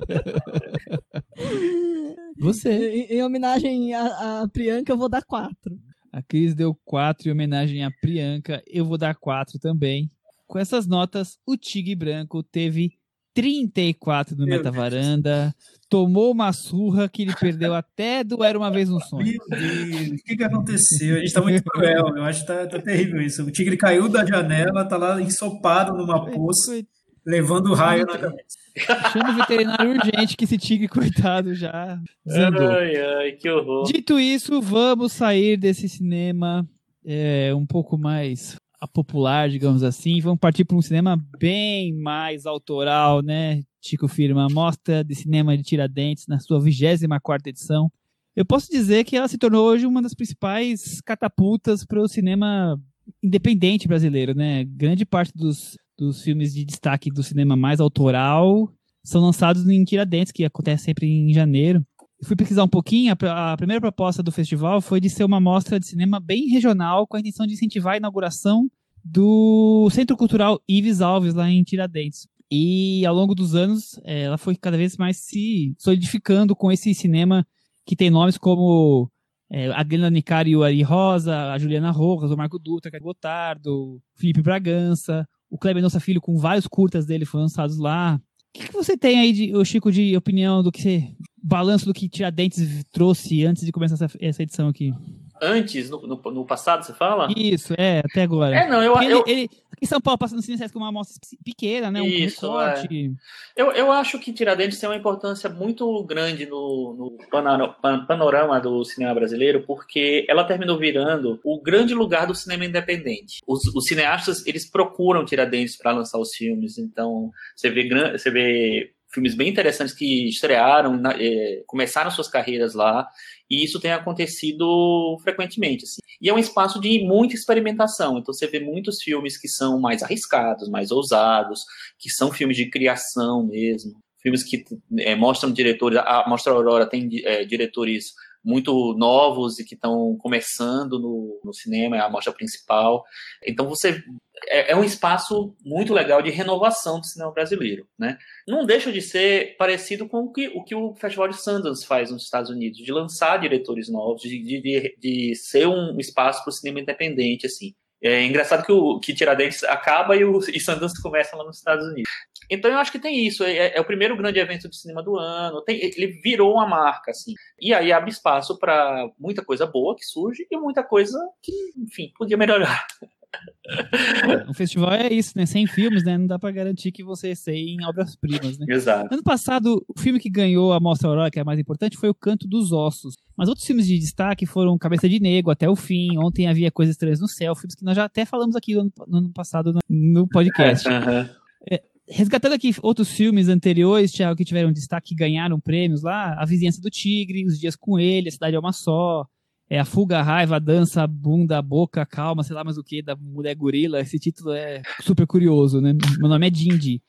B: Você.
C: Em, em homenagem a, a Priyanka, eu vou dar 4.
B: A Cris deu 4 em homenagem a Priyanka, eu vou dar 4 também. Com essas notas, o Tigre Branco teve 34 no Meu Metavaranda, tomou uma surra que ele perdeu até do Era Uma Vez um Sonho.
E: Meu Deus, o que, que aconteceu? A gente tá muito cruel, eu acho que tá, tá terrível isso. O tigre caiu da janela, tá lá ensopado numa poça, levando raio na cabeça.
B: Chama o veterinário urgente que esse tigre, coitado, já desandou.
D: Ai, ai, que horror.
B: Dito isso, vamos sair desse cinema é, um pouco mais popular, digamos assim, vamos partir para um cinema bem mais autoral, né? Chico Firma, Mostra de Cinema de Tiradentes, na sua 24 edição. Eu posso dizer que ela se tornou hoje uma das principais catapultas para o cinema independente brasileiro, né? Grande parte dos, dos filmes de destaque do cinema mais autoral são lançados em Tiradentes, que acontece sempre em janeiro. Fui pesquisar um pouquinho, a, a, primeira proposta do festival foi de ser uma mostra de cinema bem regional, com a intenção de incentivar a inauguração do Centro Cultural Ives Alves, lá em Tiradentes. E ao longo dos anos, é, ela foi cada vez mais se solidificando com esse cinema que tem nomes como é, a Glenda Nicari e o Ari Rosa, a Juliana Rojas, o Marco Dutra, o Gotardo, o Felipe Bragança, o Kleber Nossa Filho, com vários curtas dele foram lançados lá. O que, que você tem aí, de, Chico, de opinião do que balanço do que Tiradentes trouxe antes de começar essa, essa edição aqui?
D: Antes, no, no, no, passado, você fala?
B: Isso, é, até agora.
D: É, não, eu.
B: Ele,
D: eu...
B: Ele, em São Paulo, passando no Cine com uma amostra pequena, né? Um
D: Isso,
B: recorte.
D: É. Eu, eu acho que Tiradentes tem uma importância muito grande no, no panorama do cinema brasileiro, porque ela terminou virando o grande lugar do cinema independente. Os, os cineastas, eles procuram Tiradentes para lançar os filmes, então você vê, você vê filmes bem interessantes que estrearam, é, começaram suas carreiras lá, e isso tem acontecido frequentemente. Assim. E é um espaço de muita experimentação, então você vê muitos filmes que são mais arriscados, mais ousados, que são filmes de criação mesmo, filmes que é, mostram diretores, a Mostra Aurora tem é, diretores muito novos e que estão começando no, no cinema, é a mostra principal. Então você é, é, um espaço muito legal de renovação do cinema brasileiro, né? Não deixa de ser parecido com o que o, que o Festival de Sundance faz nos Estados Unidos, de lançar diretores novos, de, de, de ser um espaço para o cinema independente, assim. É engraçado que o que Tiradentes acaba e o e Sundance começa lá nos Estados Unidos. Então eu acho que tem isso. É, é, o primeiro grande evento de cinema do ano. Tem, ele virou uma marca, assim. E aí abre espaço para muita coisa boa que surge e muita coisa que, enfim, podia melhorar.
B: O festival é isso, né? Sem filmes, né? Não dá para garantir que você em obras-primas, né?
D: Exato.
B: Ano passado, o filme que ganhou a Mostra Aurora, que é a mais importante, foi O Canto dos Ossos. Mas outros filmes de destaque foram Cabeça de Negro, Até o Fim, Ontem Havia Coisas Estranhas no Céu, filmes que nós já até falamos aqui no ano, no ano passado no, no podcast.
D: Uhum.
B: É, resgatando aqui outros filmes anteriores, Thiago, que tiveram destaque, que ganharam prêmios lá, A Vizinhança do Tigre, Os Dias com Ele, A Cidade é uma Só, é a fuga, a raiva, a dança, a bunda, a boca, a calma, sei lá mais o que, da mulher gorila. Esse título é super curioso, né? Meu nome é Dindi.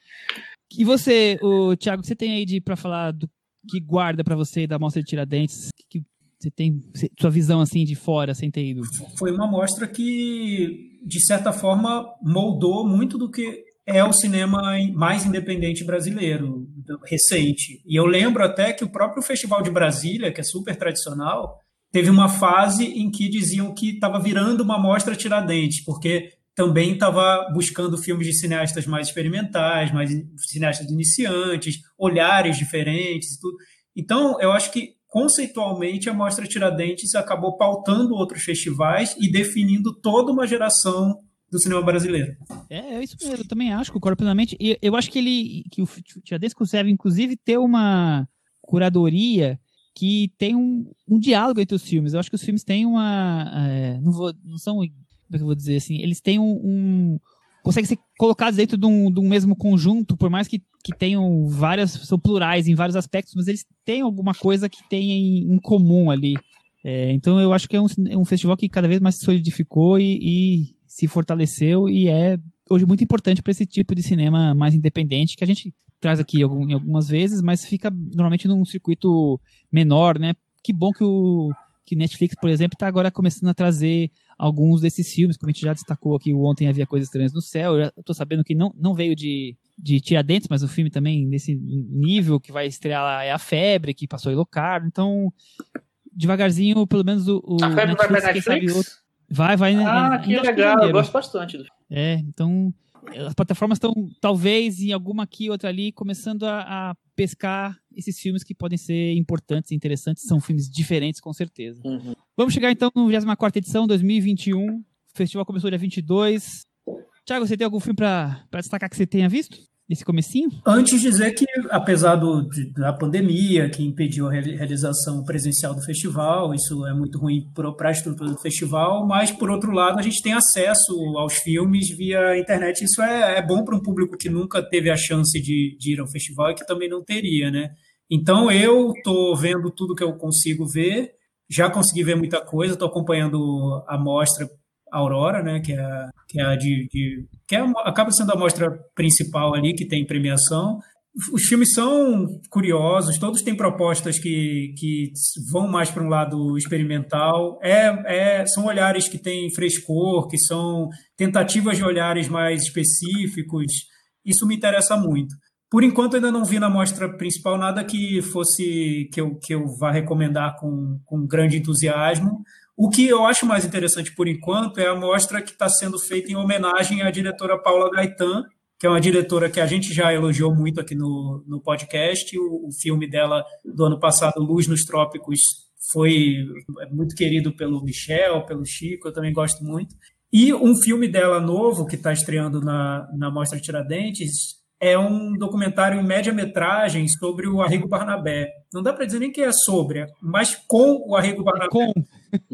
B: E você, o Thiago, você tem aí de para falar do que guarda para você da mostra de Tiradentes? Que você tem sua visão assim de fora, sem ter ido?
E: Foi uma mostra que de certa forma moldou muito do que é o cinema mais independente brasileiro recente. E eu lembro até que o próprio Festival de Brasília, que é super tradicional, teve uma fase em que diziam que estava virando uma mostra Tiradentes, porque também estava buscando filmes de cineastas mais experimentais, mais cineastas iniciantes, olhares diferentes e tudo. Então, eu acho que conceitualmente a mostra Tiradentes acabou pautando outros festivais e definindo toda uma geração do cinema brasileiro.
B: É, é isso mesmo, eu também acho, concordo plenamente. E eu acho que ele que o Tiradentes consegue inclusive ter uma curadoria que tem um, um diálogo entre os filmes. Eu acho que os filmes têm uma. É, não, vou, não são. Como é que eu vou dizer assim? Eles têm um. um conseguem ser colocados dentro de um, de um mesmo conjunto, por mais que, que tenham várias. são plurais em vários aspectos, mas eles têm alguma coisa que tem em, em comum ali. É, então eu acho que é um, é um festival que cada vez mais se solidificou e, e se fortaleceu e é hoje muito importante para esse tipo de cinema mais independente que a gente traz aqui algumas vezes, mas fica normalmente num circuito menor, né? Que bom que o que Netflix, por exemplo, está agora começando a trazer alguns desses filmes, como a gente já destacou aqui, Ontem Havia Coisas Estranhas no Céu. Eu estou sabendo que não, não veio de, de Tiradentes, mas o filme também nesse nível que vai estrear lá é A Febre, que passou em Locarno. Então, devagarzinho, pelo menos o, o
D: a Febre Netflix, vai para Netflix? Outro...
B: Vai, vai.
D: Ah, que legal, eu gosto bastante do
B: É, então as plataformas estão, talvez, em alguma aqui, outra ali, começando a, a, pescar esses filmes que podem ser importantes e interessantes. São filmes diferentes, com certeza.
D: Uhum.
B: Vamos chegar, então, no 24 edição, 2021. O festival começou dia 22. Tiago, você tem algum filme para destacar que você tenha visto? Esse comecinho?
E: Antes de dizer que, apesar do, da pandemia que impediu a realização presencial do festival, isso é muito ruim para a estrutura do festival, mas, por outro lado, a gente tem acesso aos filmes via internet. Isso é, é bom para um público que nunca teve a chance de, de ir ao festival e que também não teria, né? Então, eu estou vendo tudo que eu consigo ver, já consegui ver muita coisa, estou acompanhando a mostra Aurora, né, que é, que é a de, de que é, acaba sendo a mostra principal ali que tem premiação. Os filmes são curiosos, todos têm propostas que, que vão mais para um lado experimental. É, é, são olhares que têm frescor, que são tentativas de olhares mais específicos. isso me interessa muito. Por enquanto, ainda não vi na mostra principal nada que fosse que eu, que eu vá recomendar com, com grande entusiasmo. O que eu acho mais interessante por enquanto é a mostra que está sendo feita em homenagem à diretora Paula Gaetan, que é uma diretora que a gente já elogiou muito aqui no, no podcast. O, o filme dela do ano passado, Luz nos Trópicos, foi muito querido pelo Michel, pelo Chico, eu também gosto muito. E um filme dela novo, que está estreando na, na Mostra Tiradentes, é um documentário em média-metragem sobre o Arrigo Barnabé. Não dá para dizer nem que é sobre, mas com o Arrigo Barnabé.
B: Com.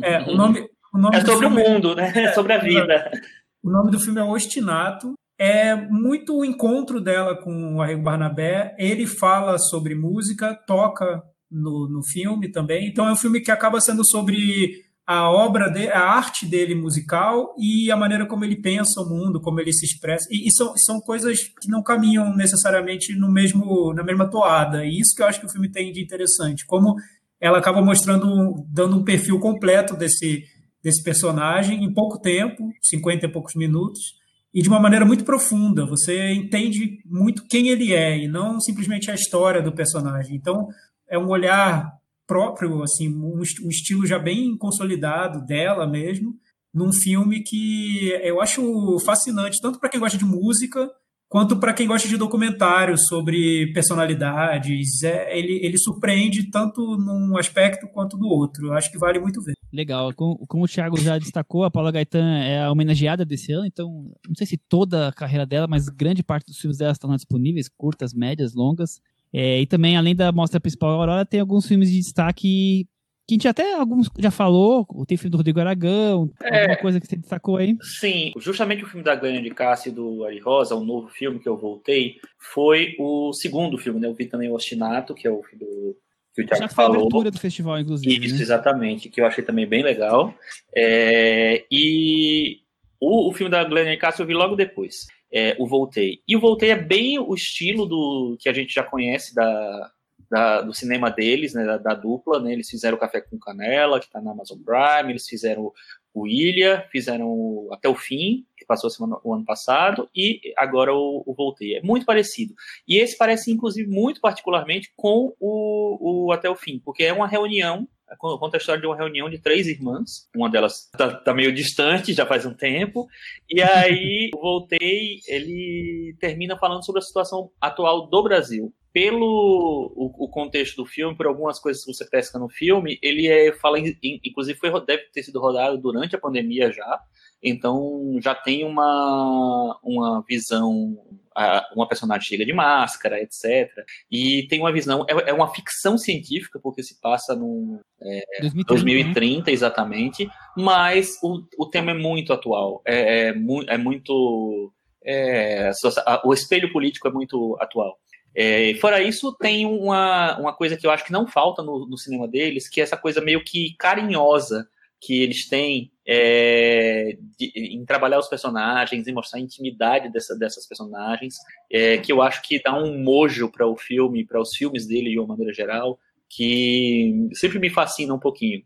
E: É, o nome, o nome
D: é sobre o mundo, né? É sobre a vida.
E: O nome do filme é Ostinato. É muito o encontro dela com o Arrigo Barnabé. Ele fala sobre música, toca no, no filme também. Então é um filme que acaba sendo sobre a obra, de, a arte dele musical e a maneira como ele pensa o mundo, como ele se expressa. E, e, são, são coisas que não caminham necessariamente no mesmo, na mesma toada. E isso que eu acho que o filme tem de interessante. Como ela acaba mostrando, dando um perfil completo desse, desse personagem em pouco tempo, 50 e poucos minutos, e de uma maneira muito profunda. Você entende muito quem ele é e não simplesmente a história do personagem. Então, é um olhar próprio, assim, um, um estilo já bem consolidado dela mesmo, num filme que eu acho fascinante, tanto para quem gosta de música, quanto para quem gosta de documentários sobre personalidades. É, ele, ele surpreende tanto num aspecto quanto no outro. Eu acho que vale muito ver.
B: Legal. Como, como o Thiago já destacou, a Paula Gaetan é a homenageada desse ano, então não sei se toda a carreira dela, mas grande parte dos filmes dela estão disponíveis, curtas, médias, longas. É, e também, além da mostra principal Aurora, tem alguns filmes de destaque que a gente até alguns já falou, tem filme do Rodrigo Aragão, é, alguma coisa que você destacou aí?
D: Sim, justamente o filme da Glânia de Cássio e do Ari Rosa, um novo filme que eu voltei, foi o segundo filme, né? Eu vi também o Ostinato, que é o filme do que o Thiago falou. a
B: abertura do festival, inclusive.
D: Isso,
B: né?
D: exatamente, que eu achei também bem legal. É, e o, o filme da Glênia de Cássio eu vi logo depois é, o Voltei. E o Voltei é bem o estilo do que a gente já conhece da, da do cinema deles, né, da, da, dupla. Né, eles fizeram o Café com Canela, que está na Amazon Prime, eles fizeram o Ilha, fizeram Até o Fim, que passou semana, o ano passado, e agora o, o, Voltei. É muito parecido. E esse parece, inclusive, muito particularmente com o, o Até o Fim, porque é uma reunião conta a história de uma reunião de três irmãs. Uma delas tá, tá, meio distante, já faz um tempo. E aí, voltei, ele termina falando sobre a situação atual do Brasil. Pelo o, o contexto do filme, por algumas coisas que você pesca no filme, ele é, fala, inclusive foi, deve ter sido rodado durante a pandemia já, então já tem uma, uma visão uma personagem chega de máscara, etc. E tem uma visão, é, é uma ficção científica, porque se passa no é, 2030, 2030 né? exatamente, mas o, o tema é muito atual, é, é, mu é muito. É, o espelho político é muito atual. É, fora isso, tem uma, uma coisa que eu acho que não falta no, no cinema deles, que é essa coisa meio que carinhosa que eles têm é, de, em trabalhar os personagens, em mostrar a intimidade dessa, dessas personagens, é, que eu acho que dá um mojo para o filme, para os filmes dele de uma maneira geral, que sempre me fascina um pouquinho.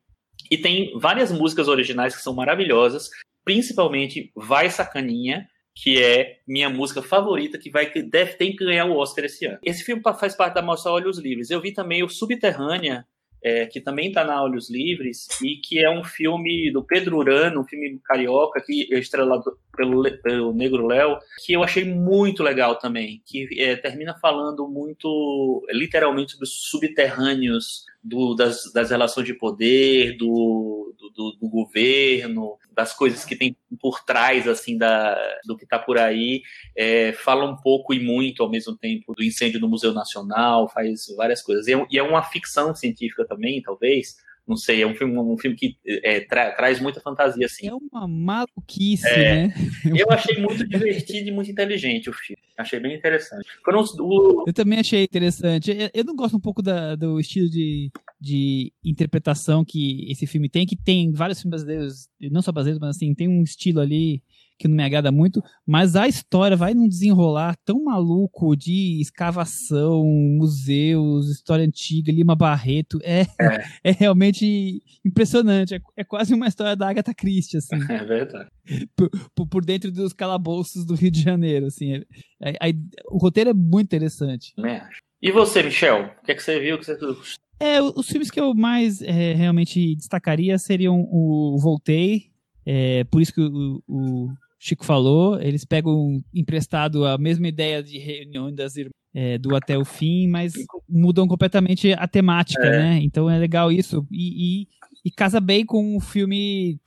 D: E tem várias músicas originais que são maravilhosas, principalmente Vai Sacaninha, que é minha música favorita, que vai deve ter que ganhar o Oscar esse ano. Esse filme faz parte da Mostra Olhos Livres. Eu vi também o Subterrânea, é, que também está na Olhos Livres, e que é um filme do Pedro Urano, um filme carioca, que é estrelado pelo, pelo Negro Léo, que eu achei muito legal também, que é, termina falando muito, literalmente, sobre os subterrâneos do, das, das relações de poder, do, do, do, governo, das coisas que tem por trás assim da, do que está por aí, é, fala um pouco e muito ao mesmo tempo do incêndio no Museu Nacional, faz várias coisas. E é, e é uma ficção científica também, talvez, não sei, é um filme, um filme que é, tra traz muita fantasia, assim.
B: É uma maluquice, é, né?
D: Eu achei muito divertido e muito inteligente o filme. Achei bem interessante.
B: o... Eu também achei interessante. Eu não gosto um pouco da, do estilo de, de interpretação que esse filme tem, que tem vários filmes brasileiros, não só brasileiros, mas assim, tem um estilo ali que não me agrada muito, mas a história vai num desenrolar tão maluco de escavação, museus, história antiga, Lima Barreto, é, é. é realmente impressionante, é, é, quase uma história da Agatha Christie, assim.
D: É verdade.
B: Por, por, dentro dos calabouços do Rio de Janeiro, assim, é, é, o roteiro é muito interessante.
D: E você, Michel, o que, é que você viu, que você
B: é, os filmes que eu mais é, realmente destacaria seriam o Voltei, é, por isso que o, o, Chico falou, eles pegam emprestado a mesma ideia de reunião das é, do até o fim, mas mudam completamente a temática, é. né? Então é legal isso. E, e, e, casa bem com o filme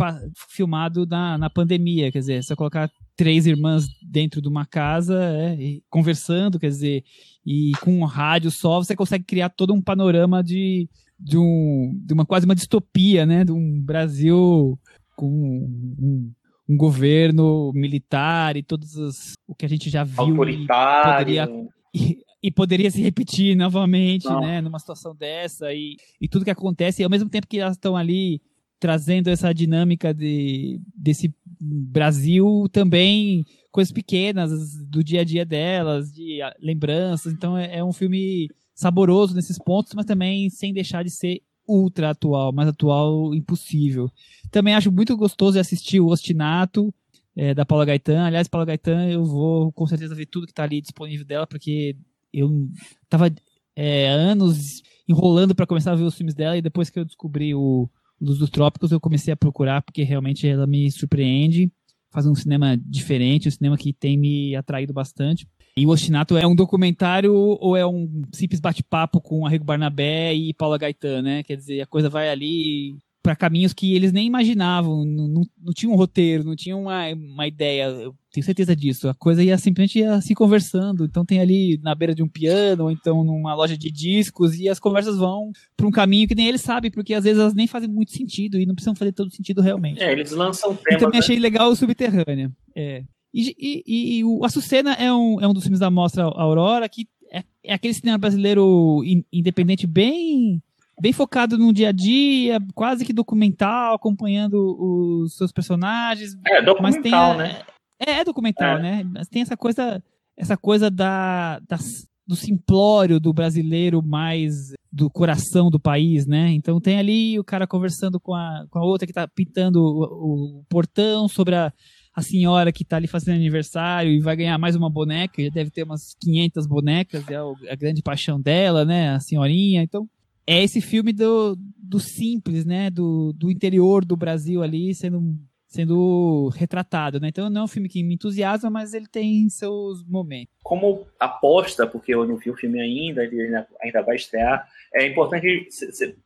B: filmado na, na pandemia, quer dizer, você colocar três irmãs dentro de uma casa é, conversando, quer dizer, e com um rádio só, você consegue criar todo um panorama de, de, um, de uma quase uma distopia, né? De um Brasil com um, um governo militar e todos os, o que a gente já viu
D: Autoritário.
B: E poderia, e, e poderia se repetir novamente, Não. né? Numa situação dessa e, e tudo que acontece, e ao mesmo tempo que elas estão ali trazendo essa dinâmica de, desse Brasil também coisas pequenas do dia a dia delas, de lembranças. Então é, é um filme saboroso nesses pontos, mas também sem deixar de ser ultra atual, mais atual impossível. Também acho muito gostoso assistir o Ostinato, é, da Paula Gaetan. Aliás, Paula Gaetan, eu vou com certeza ver tudo que está ali disponível dela, porque eu tava é, anos enrolando para começar a ver os filmes dela e depois que eu descobri o Luz dos Trópicos eu comecei a procurar porque realmente ela me surpreende faz um cinema diferente, um cinema que tem me atraído bastante. E o Ostinato é um documentário ou é um simples bate-papo com Arrigo Barnabé e Paula Gaetan, né? Quer dizer, a coisa vai ali para caminhos que eles nem imaginavam, não, não, não tinha um roteiro, não tinha uma, uma ideia, eu tenho certeza disso. A coisa ia simplesmente ia se conversando. Então tem ali na beira de um piano, ou então numa loja de discos, e as conversas vão para um caminho que nem eles sabem, porque às vezes elas nem fazem muito sentido e não precisam fazer todo sentido realmente.
D: É, eles lançam temas.
B: E também achei legal o Subterrânea. É. E, e, e, o Açucena é um, é um dos filmes da Mostra Aurora que é, é aquele cinema brasileiro in, independente bem bem focado no dia a dia, quase que documental, acompanhando os seus personagens.
D: É, documental,
B: a,
D: né?
B: É, é documental, é. né? Mas tem essa coisa, essa coisa da, da, do simplório do brasileiro mais do coração do país, né? Então tem ali o cara conversando com a, com a outra que tá pintando o, o portão sobre a, a senhora que tá ali fazendo aniversário e vai ganhar mais uma boneca, já deve ter umas 500 bonecas, é a grande paixão dela, né? A senhorinha. Então é esse filme do, do simples, né? Do, do interior do Brasil ali sendo, sendo retratado, né? Então não é um filme que me entusiasma, mas ele tem seus momentos.
D: Como aposta, porque eu não vi o filme ainda, ele ainda, ainda vai estrear, é importante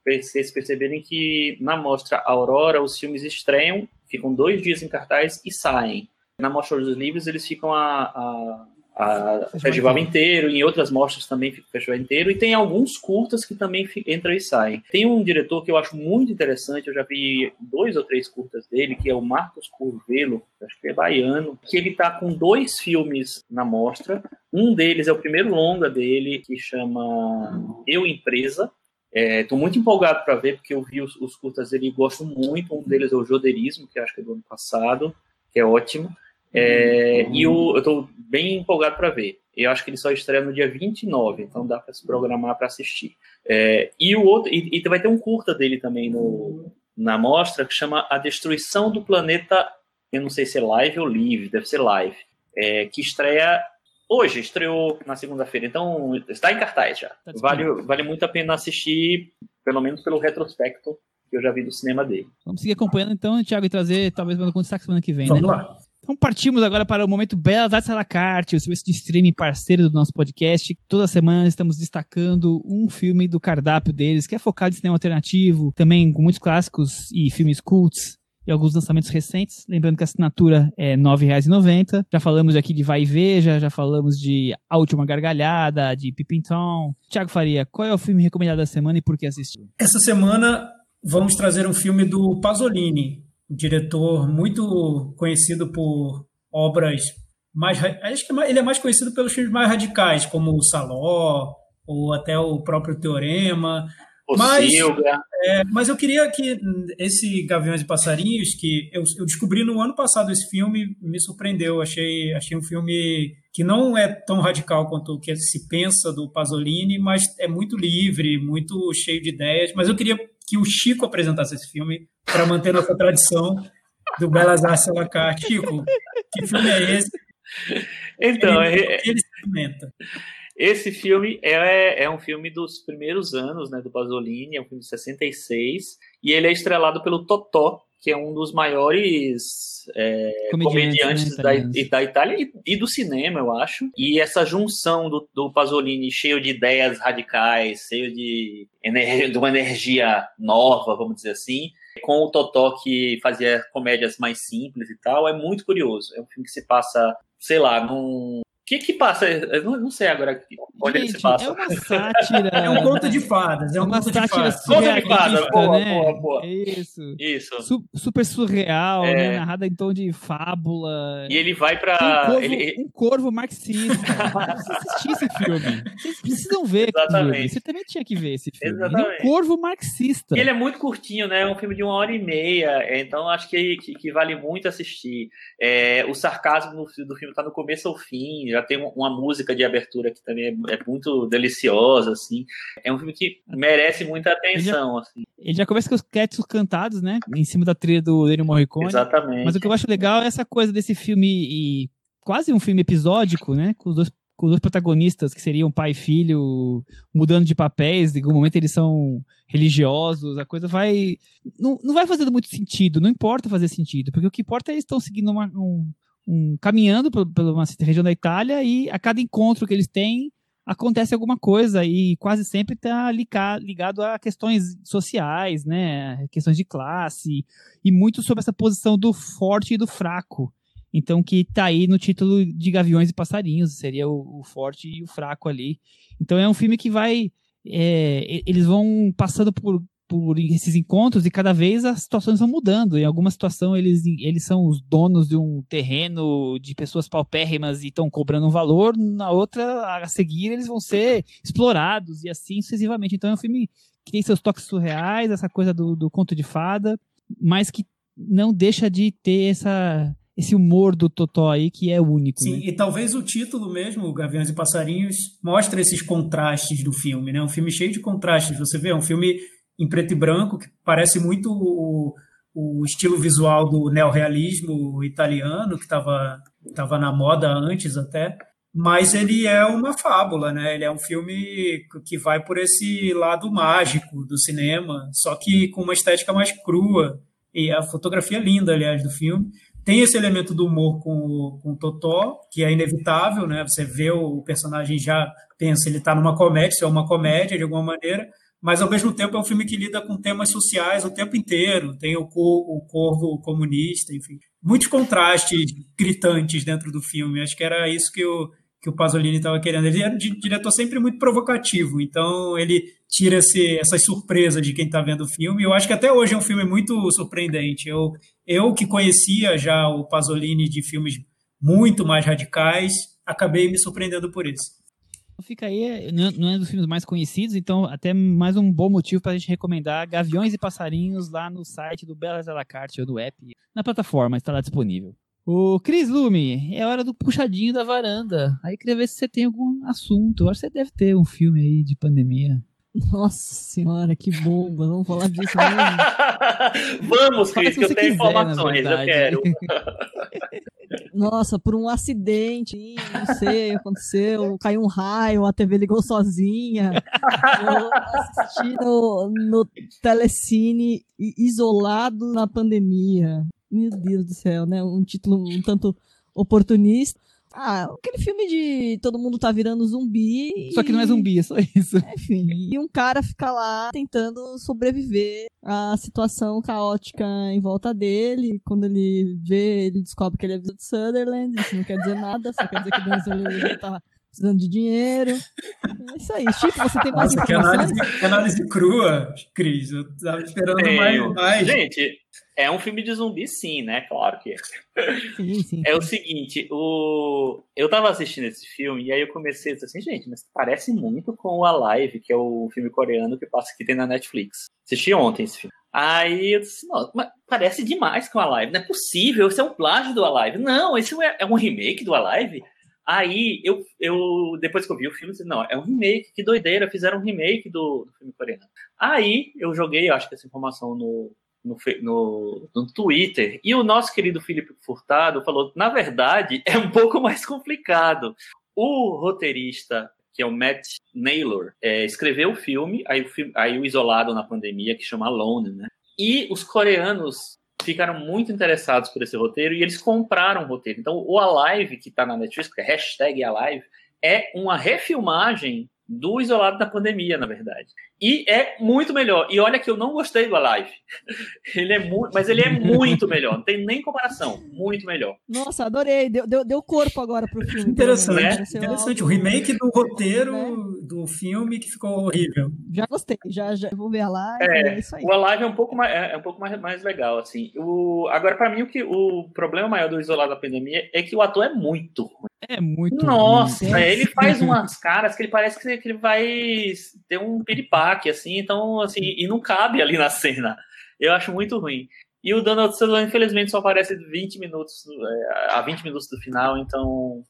D: vocês perceberem que na mostra Aurora os filmes estreiam, ficam dois dias em cartaz e saem. Na mostra dos livros eles ficam a, a a festival inteiro, em outras mostras também fica o festival inteiro, e tem alguns curtas que também entram e saem. Tem um diretor que eu acho muito interessante, eu já vi dois ou três curtas dele, que é o Marcos Curvelo, acho que é baiano, que ele tá com dois filmes na mostra. Um deles é o primeiro longa dele, que chama Eu Empresa. Estou é, muito empolgado para ver, porque eu vi os, os curtas dele e gosto muito. Um deles é o Jodeirismo, que acho que é do ano passado, que é ótimo. É, e o, eu estou bem empolgado para ver. Eu acho que ele só estreia no dia 29, então dá para se programar para assistir. É, e o outro, e, e, vai ter um curta dele também no, na mostra que chama A Destruição do Planeta. Eu não sei se é live ou live, deve ser live. É, que estreia hoje, estreou na segunda-feira, então está em cartaz já. Tá vale, vale muito a pena assistir, pelo menos pelo retrospecto que eu já vi do cinema dele.
B: Vamos seguir acompanhando então, Thiago, e trazer talvez o destaque semana que vem,
E: Vamos
B: né?
E: lá.
B: Então partimos agora para o momento Belas Artes à la carte, o serviço de streaming parceiro do nosso podcast. Toda semana estamos destacando um filme do cardápio deles, que é focado em cinema alternativo, também com muitos clássicos e filmes cults e alguns lançamentos recentes. Lembrando que a assinatura é R$ 9,90. Já falamos aqui de Vai e Veja, já falamos de A Última Gargalhada, de Pippinton. Tiago Faria, qual é o filme recomendado da semana e por que assistiu?
E: Essa semana vamos trazer um filme do Pasolini, diretor muito conhecido por obras mais. Acho que é ele é mais conhecido pelos filmes mais radicais, como o Saló, ou até o próprio Teorema.
D: O
E: Mas-
D: Silga.
E: É, mas eu queria que esse Gaviões e Passarinhos, que eu, eu descobri no ano passado esse filme, me surpreendeu. Achei, achei um filme que não é tão radical quanto o que se pensa do Pasolini, mas é muito livre, muito cheio de ideias. Mas eu queria que o Chico apresentasse esse filme para manter nossa tradição do Belas Artes à la carte. Chico, que filme é esse?
D: Então,
E: ele,
D: é-
E: ele se comenta.
D: Esse filme é, é um filme dos primeiros anos né, do Pasolini, é um filme de 66, e ele é estrelado pelo Totò, que é um dos maiores é,
B: Comediantes,
D: comediantes
B: né,
D: da, da Itália e, e do cinema, eu acho. E essa junção do, do Pasolini cheio de ideias radicais, cheio de, de uma energia nova, vamos dizer assim, com o Totó que fazia comédias mais simples e tal, é muito curioso. É um filme que se passa, sei lá, num. O que que passa? Eu não, não sei agora onde ele se
B: Gente,
D: passa.
B: é uma sátira.
E: É um conto de fadas. É um
B: uma
E: conto de
B: sátira
E: fadas.
D: Conto de fadas, boa,
B: né?
D: boa, boa.
B: Isso.
D: Isso.
B: Su- super surreal,
D: É.
B: né? Narrada em tom de fábula.
D: E ele vai
B: Tem um
D: pra.
B: corvo,
D: ele-
B: um corvo marxista. Assistir esse filme. Vocês precisam ver.
D: Exatamente.
B: Clube. Você também tinha que ver esse filme. Ele é
D: Exatamente.
B: um corvo marxista.
D: E ele é muito curtinho, né? É um filme de uma hora e meia, é, então acho que, que, que vale muito assistir. É, o sarcasmo do filme tá no começo ao fim, já tem uma, música de abertura que também é, é muito deliciosa, assim. É um filme que merece muita atenção, assim.
B: Ele já começa com os créditos cantados, né? Em cima da trilha do Ennio Morricone.
D: Exatamente.
B: Mas o que eu acho legal é essa coisa desse filme e quase um filme episódico, né? Com os dois, com os protagonistas que seriam pai e filho mudando de papéis, em algum momento eles são religiosos, a coisa vai não, não vai fazendo muito sentido, não importa fazer sentido, porque o que importa é eles estão seguindo uma, um, um caminhando por, uma região da Itália e a cada encontro que eles têm acontece alguma coisa e quase sempre está ligado a questões sociais, né? Questões de classe e muito sobre essa posição do forte e do fraco. Então, que tá aí no título de Gaviões e Passarinhos, seria o, o forte e o fraco ali. Então, é um filme que vai. é, eles vão passando por, por esses encontros e cada vez as situações vão mudando. Em alguma situação, eles, eles são os donos de um terreno de pessoas paupérrimas e estão cobrando um valor, na outra, a seguir, eles vão ser explorados e assim sucessivamente. Então, é um filme que tem seus toques surreais, essa coisa do, do conto de fada, mas que não deixa de ter essa, esse humor do Totó aí que é único.
E: Sim,
B: né?
E: e talvez o título mesmo, Gaviões e Passarinhos, mostre esses contrastes do filme, né? Um filme cheio de contrastes. Você vê, é um filme em preto e branco que parece muito o, o estilo visual do neorrealismo italiano, que estava tava na moda antes até. Mas ele é uma fábula, né? Ele é um filme que vai por esse lado mágico do cinema, só que com uma estética mais crua. E a fotografia é linda, aliás, do filme. Tem esse elemento do humor com com o Totó, que é inevitável, né? Você vê o personagem já pensa, ele está numa comédia, isso é uma comédia de alguma maneira, mas ao mesmo tempo é um filme que lida com temas sociais o tempo inteiro. Tem o, cor, o corvo comunista, enfim. Muitos contrastes gritantes dentro do filme. Acho que era isso que o, que o Pasolini estava querendo. Ele era um di- diretor sempre muito provocativo, então ele tira esse, essas surpresas de quem está vendo o filme. Eu acho que até hoje é um filme muito surpreendente. Eu, eu que conhecia já o Pasolini de filmes muito mais radicais, acabei me surpreendendo por isso.
B: Fica aí, não não é dos filmes mais conhecidos, então até mais um bom motivo para a gente recomendar Gaviões e Passarinhos lá no site do Belas à la carte ou do app, na plataforma, está lá disponível. O Cris Lume, é hora do puxadinho da varanda. Aí queria ver se você tem algum assunto. Eu acho que você deve ter um filme aí de pandemia.
C: Nossa senhora, que bomba. Vamos falar disso mesmo.
D: Vamos, Cris, que eu
B: você
D: tenho
B: quiser,
D: informações, eu quero.
C: Nossa, por um acidente, não sei, aconteceu, caiu um raio, a TV ligou sozinha. Eu assisti no, no Telecine isolado na pandemia. Meu Deus do céu, né? Um título um tanto oportunista. Ah, aquele filme de todo mundo tá virando zumbi.
B: Só que não é zumbi, é só isso.
C: Enfim, e um cara fica lá tentando sobreviver à situação caótica em volta dele. Quando ele vê, ele descobre que ele é de Sutherland. Isso não quer dizer nada, só quer dizer que o Denzel Washington tá precisando de dinheiro. É isso aí. Chico, você tem mais
E: Nossa, que
C: informações?
E: análise, que análise crua, Cris. Eu tava esperando
D: Tenho.
E: mais. mais.
D: Gente, é um filme de zumbi, sim, né? Claro que é.
C: Sim, sim.
D: É o seguinte, o... eu tava assistindo esse filme e aí eu comecei a dizer assim, gente, mas parece muito com o Alive, que é o filme coreano que passa que tem na Netflix. Assisti ontem esse filme. Aí eu disse, não, mas parece demais com o Alive, não é possível, esse é um plágio do Alive. Não, esse é é um remake do Alive? Aí eu, eu depois que eu vi o filme, eu disse, não, é um remake, que doideira, fizeram um remake do, do filme coreano. Aí eu joguei, eu acho que essa informação no, no, no, no Twitter, e o nosso querido Felipe Furtado falou: na verdade, é um pouco mais complicado. O roteirista, que é o Matt Naylor, é, escreveu o filme, aí o, filme, aí o Isolado na Pandemia, que chama Alone, né? E os coreanos ficaram muito interessados por esse roteiro e eles compraram o roteiro. Então, o Alive, que está na Netflix, que é hashtag Alive, é uma refilmagem do Isolado da Pandemia, na verdade. E é muito melhor. E olha que eu não gostei do Alive. Ele é muito, mas ele é muito melhor. Não tem nem comparação. Muito melhor.
C: Nossa, adorei. Deu, deu, deu corpo agora pro filme.
E: Interessante,
D: né?
C: Pareceu
E: interessante. O
C: algo-
E: remake do roteiro
C: Né?
E: do filme que ficou horrível.
C: Já gostei, já, já vou ver a live.
D: É,
C: É, isso aí.
D: O Alive é um pouco mais, é é um pouco mais, mais legal, assim. O, agora, para mim, o, que, o problema maior do Isolado da Pandemia é que o ator é muito ruim.
B: É muito
D: Nossa,
B: ruim.
D: ele faz umas caras que ele parece que que ele vai ter um piripaque, assim, então, assim, e não cabe ali na cena. Eu acho muito ruim. E o Donald Sutherland, infelizmente, só aparece 20 minutos, é, a 20 minutos do final, então.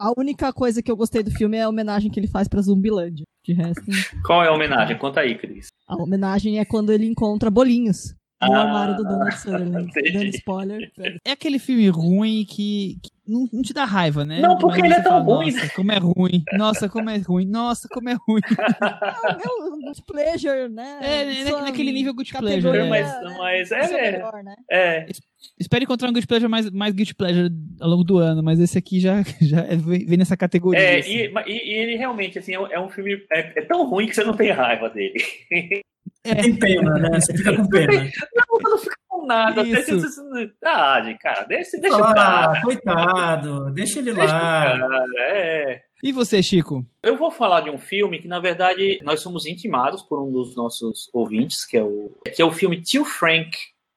C: A única coisa que eu gostei do filme é a homenagem que ele faz pra Zumbilândia. De resto,
D: Qual é a homenagem? Conta aí, Cris.
C: a homenagem é quando ele encontra bolinhos no
D: Ah,
C: armário do Donald Sutherland. Dando spoiler.
B: É aquele filme ruim que, que não, não te dá raiva, né?
D: Não, porque
B: Mas
D: ele é tão
B: fala,
D: ruim,
B: Nossa, como é ruim. Nossa, como é ruim. Nossa, como é ruim.
C: É o good pleasure, né?
B: É, na- naquele nível good pleasure.
D: Mas,
C: né?
D: mas
C: Sua
D: é,
C: melhor, né?
D: é.
B: Espero encontrar um Guilty Pleasure mais, mais Guilty Pleasure ao longo do ano, mas esse aqui já, já é- vem nessa categoria.
D: É,
B: assim.
D: e, e- e ele realmente, assim, é um, é um filme. É, é tão ruim que você não tem raiva dele.
E: Tem pena, né? Você fica com pena.
D: Com nada.
B: Isso.
D: você- ah, gente, cara, deixa, deixa
E: Ah,
D: cara.
E: coitado, deixa ele
D: Deixa o
E: lá.
D: cara, é.
B: E você, Chico?
D: Eu vou falar de um filme que, na verdade, nós somos intimados por um dos nossos ouvintes, que é o, que é o filme Tio Frank,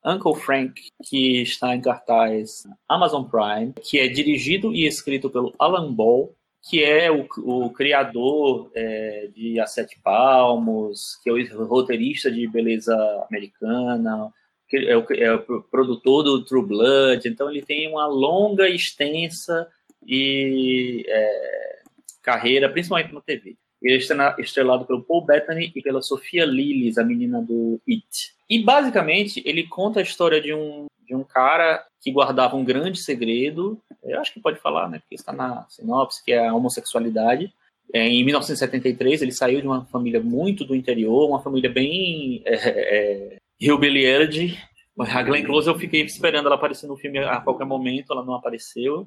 D: Uncle Frank, que está em cartaz na Amazon Prime, que é dirigido e escrito pelo Alan Ball, que é o, o criador é, de A Sete Palmos, que é o roteirista de Beleza Americana, que é o, é o produtor do True Blood, então ele tem uma longa, extensa e é, carreira, principalmente na TV. Ele é estrela- estrelado pelo Paul Bettany e pela Sofia Lillis, a menina do It. E basicamente ele conta a história de um, de um cara que guardava um grande segredo, eu acho que pode falar, né, porque está na sinopse, que é a homossexualidade. É, em 1973 ele saiu de uma família muito do interior, uma família bem é, é, hillbilly a Glenn Close eu fiquei esperando ela aparecer no filme a qualquer momento, ela não apareceu.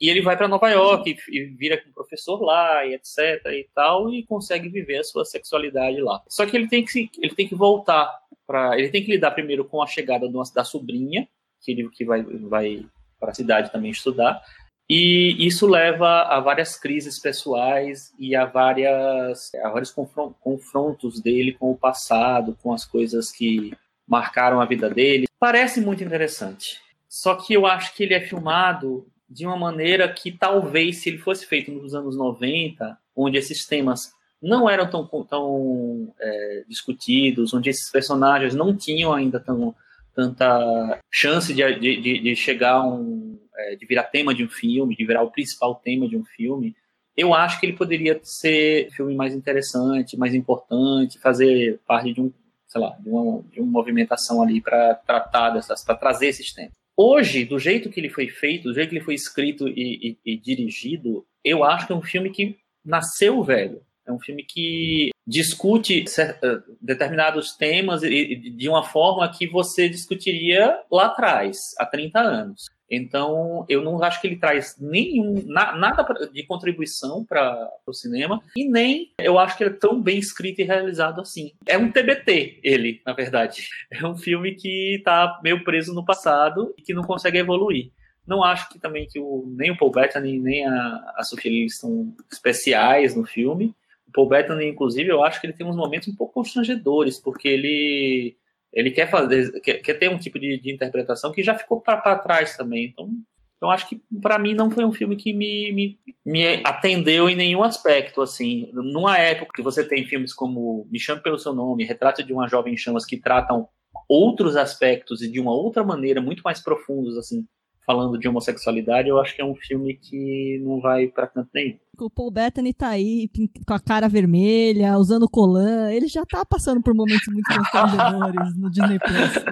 D: E ele vai para Nova York e, vira um professor lá e etc e tal e consegue viver a sua sexualidade lá. Só que ele tem que ele tem que voltar para ele tem que lidar primeiro com a chegada da sobrinha que ele que vai vai para a cidade também estudar. E isso leva a várias crises pessoais e a várias a vários confron- confrontos dele com o passado, com as coisas que marcaram a vida dele. Parece muito interessante. Só que eu acho que ele é filmado de uma maneira que talvez se ele fosse feito nos anos 90, onde esses temas não eram tão, tão é, discutidos, onde esses personagens não tinham ainda tão, tanta chance de, de, de chegar um, é, de virar tema de um filme, de virar o principal tema de um filme, eu acho que ele poderia ser um filme mais interessante, mais importante, fazer parte de um, sei lá, de uma, de uma movimentação ali para tratar dessas, para trazer esses temas. Hoje, do jeito que ele foi feito, do jeito que ele foi escrito e, e, e dirigido, eu acho que é um filme que nasceu velho. É um filme que discute certa, determinados temas de uma forma que você discutiria lá atrás, há 30 anos. Então, eu não acho que ele traz nenhum na, nada de contribuição para o cinema e nem eu acho que ele é tão bem escrito e realizado assim. É um TBT ele, na verdade. É um filme que está meio preso no passado e que não consegue evoluir. Não acho que também que o, nem o Paul Bettany nem a, a Sophie são especiais no filme. O Paul Bettany, inclusive, eu acho que ele tem uns momentos um pouco constrangedores, porque ele ele quer fazer, quer, quer ter um tipo de, de interpretação que já ficou para trás também. Então, então acho que para mim não foi um filme que me, me, me, atendeu em nenhum aspecto assim. Numa época que você tem filmes como Me Chame pelo Seu Nome, Retrato de uma Jovem em Chamas que tratam outros aspectos e de uma outra maneira muito mais profundos assim falando de homossexualidade, eu acho que é um filme que não vai para canto nenhum.
C: O Paul Bettany tá aí com a cara vermelha, usando colã, ele já tá passando por momentos muito constrangedores no Disney Plus.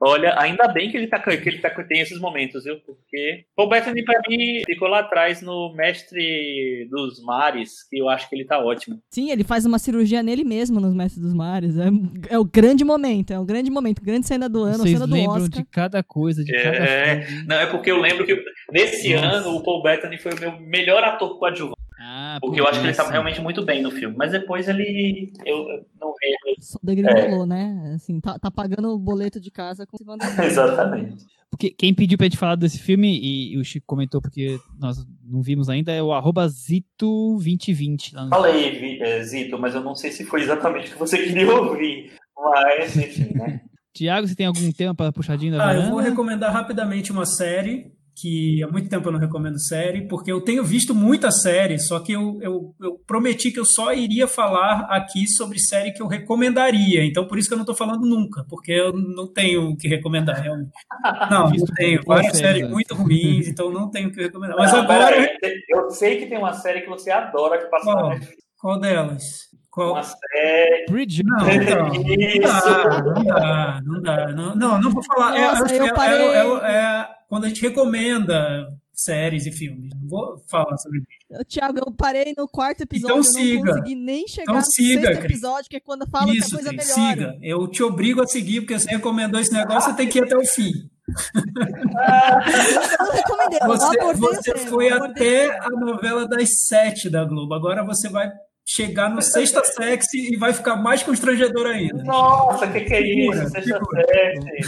D: Olha, ainda bem que ele tá que ele tá tem esses momentos, viu? Porque Paul Bettany para mim ficou lá atrás no Mestre dos Mares, que eu acho que ele tá ótimo.
C: Sim, ele faz uma cirurgia nele mesmo nos Mestres dos Mares. É, é o grande momento, é o grande momento, grande cena do ano,
B: Vocês
C: cena do
B: lembram
C: Oscar.
B: de cada coisa, de
D: É,
B: cada
D: não, é porque eu lembro que nesse
B: Nossa.
D: ano o Paul Bettany foi o meu melhor ator coadjuvante.
B: Ah,
D: Porque eu acho que ele estava realmente muito bem no filme. Mas depois ele. Eu eu não vejo.
C: Só degringolou, né? Assim, tá, tá pagando o boleto de casa com
D: Exatamente.
B: Porque quem pediu pra gente falar desse filme, e, e o Chico comentou porque nós não vimos ainda, é o arroba Zito2020. lá no-
D: Fala aí, Vi- eh, Zito, mas eu não sei se foi exatamente o que você queria ouvir. Mas, enfim, né?
B: Tiago, você tem algum tema para puxadinho da
E: Ah, eu
B: varanda?
E: vou recomendar rapidamente uma série que há muito tempo eu não recomendo série, porque eu tenho visto muita série, só que eu, eu, eu prometi que eu só iria falar aqui sobre série que eu recomendaria. Então, por isso que eu não estou falando nunca, porque eu não tenho o que recomendar, realmente. Não, não tenho. Várias
B: séries, né?
E: muito ruins, então não tenho o que recomendar. Mas
D: Não,
E: agora,
D: aí, eu sei que tem uma série que você adora que passa
E: Qual?
D: na Netflix.
E: qual delas? Qual?
D: Uma série.
B: Bridget.
E: Não, não, não
D: Isso.
E: dá, não dá, não dá. Não, não, não vou falar. É-
C: Nossa,
E: é,
C: eu
E: é-
C: parei.
E: é- é- é quando a gente recomenda séries e filmes. Não vou falar sobre isso.
C: Tiago, eu parei no quarto episódio,
E: Então siga.
C: não consegui nem chegar
E: Então
C: no
E: siga,
C: sexto
E: Cris.
C: episódio, que é quando fala que a
E: Isso,
C: coisa
E: Cris,
C: melhora.
E: siga. Eu te obrigo a seguir, porque você recomendou esse negócio, você tem que ir até o fim. Você, você foi até a novela das sete da Globo. Agora você vai chegar no Sexta Sexy e vai ficar mais constrangedor ainda.
D: Nossa, o que, que é
E: Figura,
D: isso? Sexta
E: figura.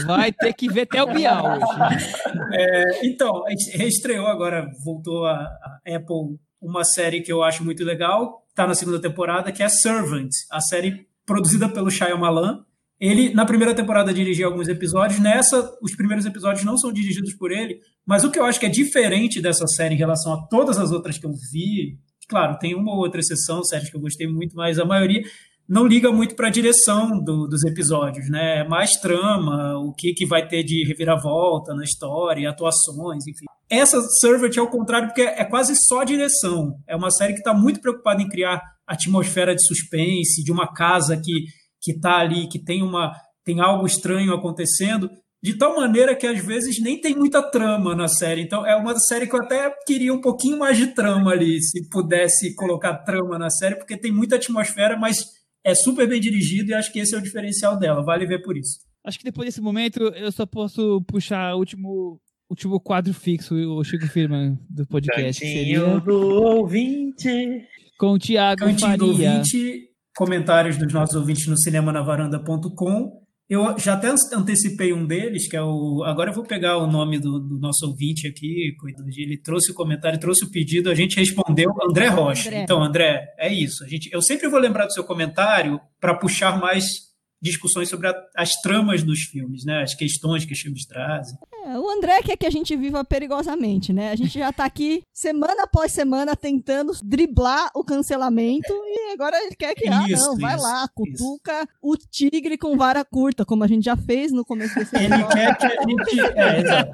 B: Vai ter que ver até o Bial hoje.
E: É, então, a gente reestreou agora, voltou a, a Apple uma série que eu acho muito legal, está na segunda temporada, que é Servant, a série produzida pelo Shyamalan. Ele, na primeira temporada, dirigiu alguns episódios. Nessa, os primeiros episódios não são dirigidos por ele. Mas o que eu acho que é diferente dessa série em relação a todas as outras que eu vi, claro, tem uma ou outra exceção, séries que eu gostei muito, mas a maioria não liga muito para a direção do- dos episódios, né? É mais trama, o que, que vai ter de reviravolta na história, atuações, enfim. Essa Servant é o contrário, porque é quase só direção. É uma série que está muito preocupada em criar atmosfera de suspense, de uma casa que que está ali, que tem uma tem algo estranho acontecendo, de tal maneira que às vezes nem tem muita trama na série. Então é uma série que eu até queria um pouquinho mais de trama ali, se pudesse colocar trama na série, porque tem muita atmosfera, mas é super bem dirigido e acho que esse é o diferencial dela. Vale ver por isso.
B: Acho que depois desse momento eu só posso puxar o último, último quadro fixo, o Chico Firman do podcast. que
D: Cantinho
B: Seria
D: do ouvinte.
B: com o Thiago
E: Cantinho do
B: Faria.
E: ouvinte, comentários dos nossos ouvintes no cinemanavaranda.com. Eu já até antecipei um deles, que é o. Agora eu vou pegar o nome do, do nosso ouvinte aqui, ele trouxe o comentário, trouxe o pedido, a gente respondeu, André Rocha.
C: André.
E: Então, André, é isso. A gente, eu sempre vou lembrar do seu comentário para puxar mais discussões sobre a- as tramas dos filmes, né? As questões que os filmes trazem.
C: É, o André quer que a gente viva perigosamente, né? A gente já tá aqui semana após semana tentando driblar o cancelamento e agora ele quer que, ah,
E: Isso,
C: não, vai
E: isso,
C: lá, cutuca o tigre com vara curta, como a gente já fez no começo desse
E: Ele
C: episódio.
E: quer que a gente. É, exato.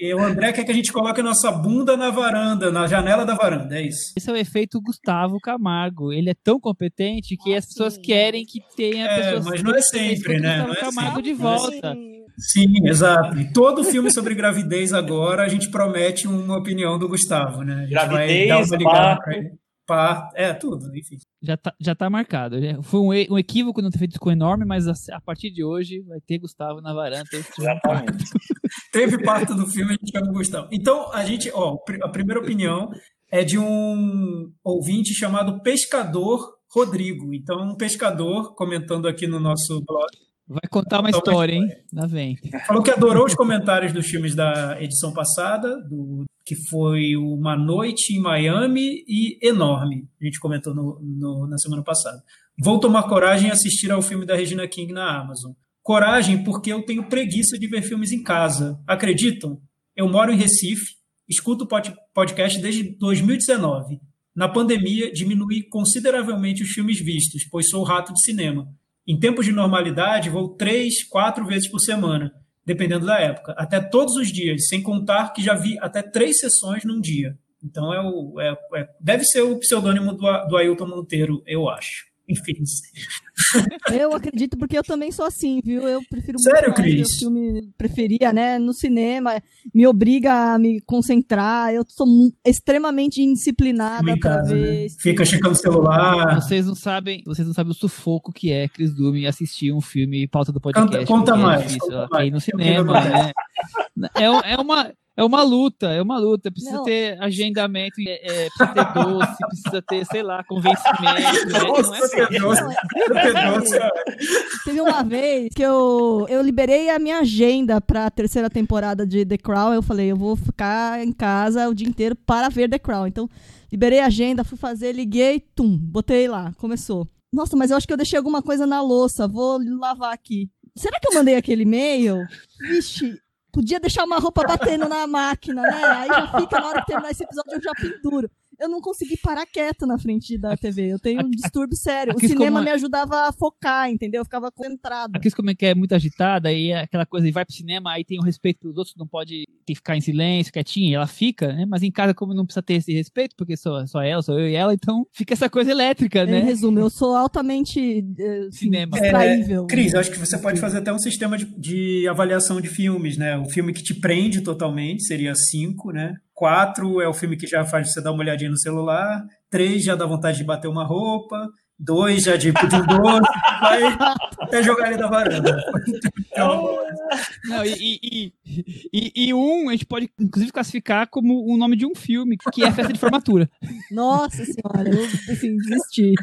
E: E o André quer que a gente coloque a nossa bunda na varanda, na janela da varanda, é isso.
B: Esse é o efeito Gustavo Camargo. Ele é tão competente que as pessoas
C: sim.
B: querem que tenha
E: É,
B: pessoas.
E: Mas não é sempre, né?
B: Gustavo
E: Não é
B: Camargo
E: sempre.
B: de volta.
E: Sim, exato. E todo filme sobre gravidez agora a gente promete uma opinião do Gustavo, né? A gente
D: Gravidez,
E: vai dar uma ligada
D: parto.
E: pra ele. Par, é, tudo, enfim.
B: Já tá, já tá marcado. Já- Foi um, um equívoco não ter feito isso com enorme, mas a, a partir de hoje vai ter Gustavo na varanda.
D: Exatamente.
E: Teve parte do filme, a gente chama o Gustavo. Então, a gente, ó, a primeira opinião é de um ouvinte chamado Pescador Rodrigo. Então, um pescador comentando aqui no nosso blog.
B: Vai contar uma história, hein? Lá vem.
E: Falou que adorou os comentários dos filmes da edição passada, do, que foi Uma Noite em Miami e Enorme. A gente comentou no, no, na semana passada. Vou tomar coragem e assistir ao filme da Regina King na Amazon. Coragem porque eu tenho preguiça de ver filmes em casa. Acreditam? Eu moro em Recife, escuto podcast desde 2019. Na pandemia, diminui consideravelmente os filmes vistos, pois sou rato de cinema. Em tempos de normalidade, vou três, quatro vezes por semana, dependendo da época, até todos os dias, sem contar que já vi até três sessões num dia. Então é o, é, é, deve ser o pseudônimo do, do Ailton Monteiro, eu acho. Enfim.
C: Eu acredito porque eu também sou assim, viu? Eu prefiro
E: Sério,
C: muito mais
E: Cris?
C: o filme preferia, né? No cinema, me obriga a me concentrar. Eu sou extremamente indisciplinada
E: Em
C: pra
E: casa,
C: ver.
E: né? Fica checando o celular.
B: Vocês não sabem, vocês não sabem o sufoco que é Chris Dume assistir um filme pauta do podcast.
E: Conta- conta
B: é
E: mais,
B: difícil,
E: conta
B: cair no
E: mais.
B: cinema, né? É, é uma é uma luta, é uma luta. Precisa
C: Não.
B: ter agendamento, é, é, precisa ter doce, precisa ter, sei lá, convencimento. né? Não é
E: doce. Ó.
C: Teve uma vez que eu, eu liberei a minha agenda pra terceira temporada de The Crown. Eu falei, eu vou ficar em casa o dia inteiro para ver The Crown. Então, liberei a agenda, fui fazer, liguei, tum, botei lá, começou. Nossa, mas eu acho que eu deixei alguma coisa na louça, vou lavar aqui. Será que eu mandei aquele e-mail? Vixe, podia deixar uma roupa batendo na máquina, né? Aí já fica, na hora que terminar esse episódio, eu já penduro. Eu não consegui parar quieto na frente da TV. Eu tenho um distúrbio sério. O
B: aqui
C: cinema
B: como-
C: me ajudava a focar, entendeu? Eu ficava concentrada.
B: A Cris, como é que é muito agitada, aí é aquela coisa, e vai pro cinema, aí tem o respeito pelos outros, não pode ter que ficar em silêncio, quietinha, ela fica, né? Mas em casa, como não precisa ter esse respeito, porque só, só ela, sou eu e ela, então fica essa coisa elétrica,
C: Em
B: né?
C: resumo, eu sou altamente eh, assim,
B: Cinema.
C: distraível.
E: Cris, eu acho que você pode fazer até um sistema de, de avaliação de filmes, né? O filme que te prende totalmente seria 5, né? 4 é o filme que já faz você dar uma olhadinha no celular. 3 já dá vontade de bater uma roupa. 2 já de pedir um doce. vai até jogar ele da varanda. Então,
B: Não, e, e, e, e- um, a gente pode inclusive classificar como o nome de um filme, que é Festa de Formatura.
C: Nossa senhora, eu assim, desisti.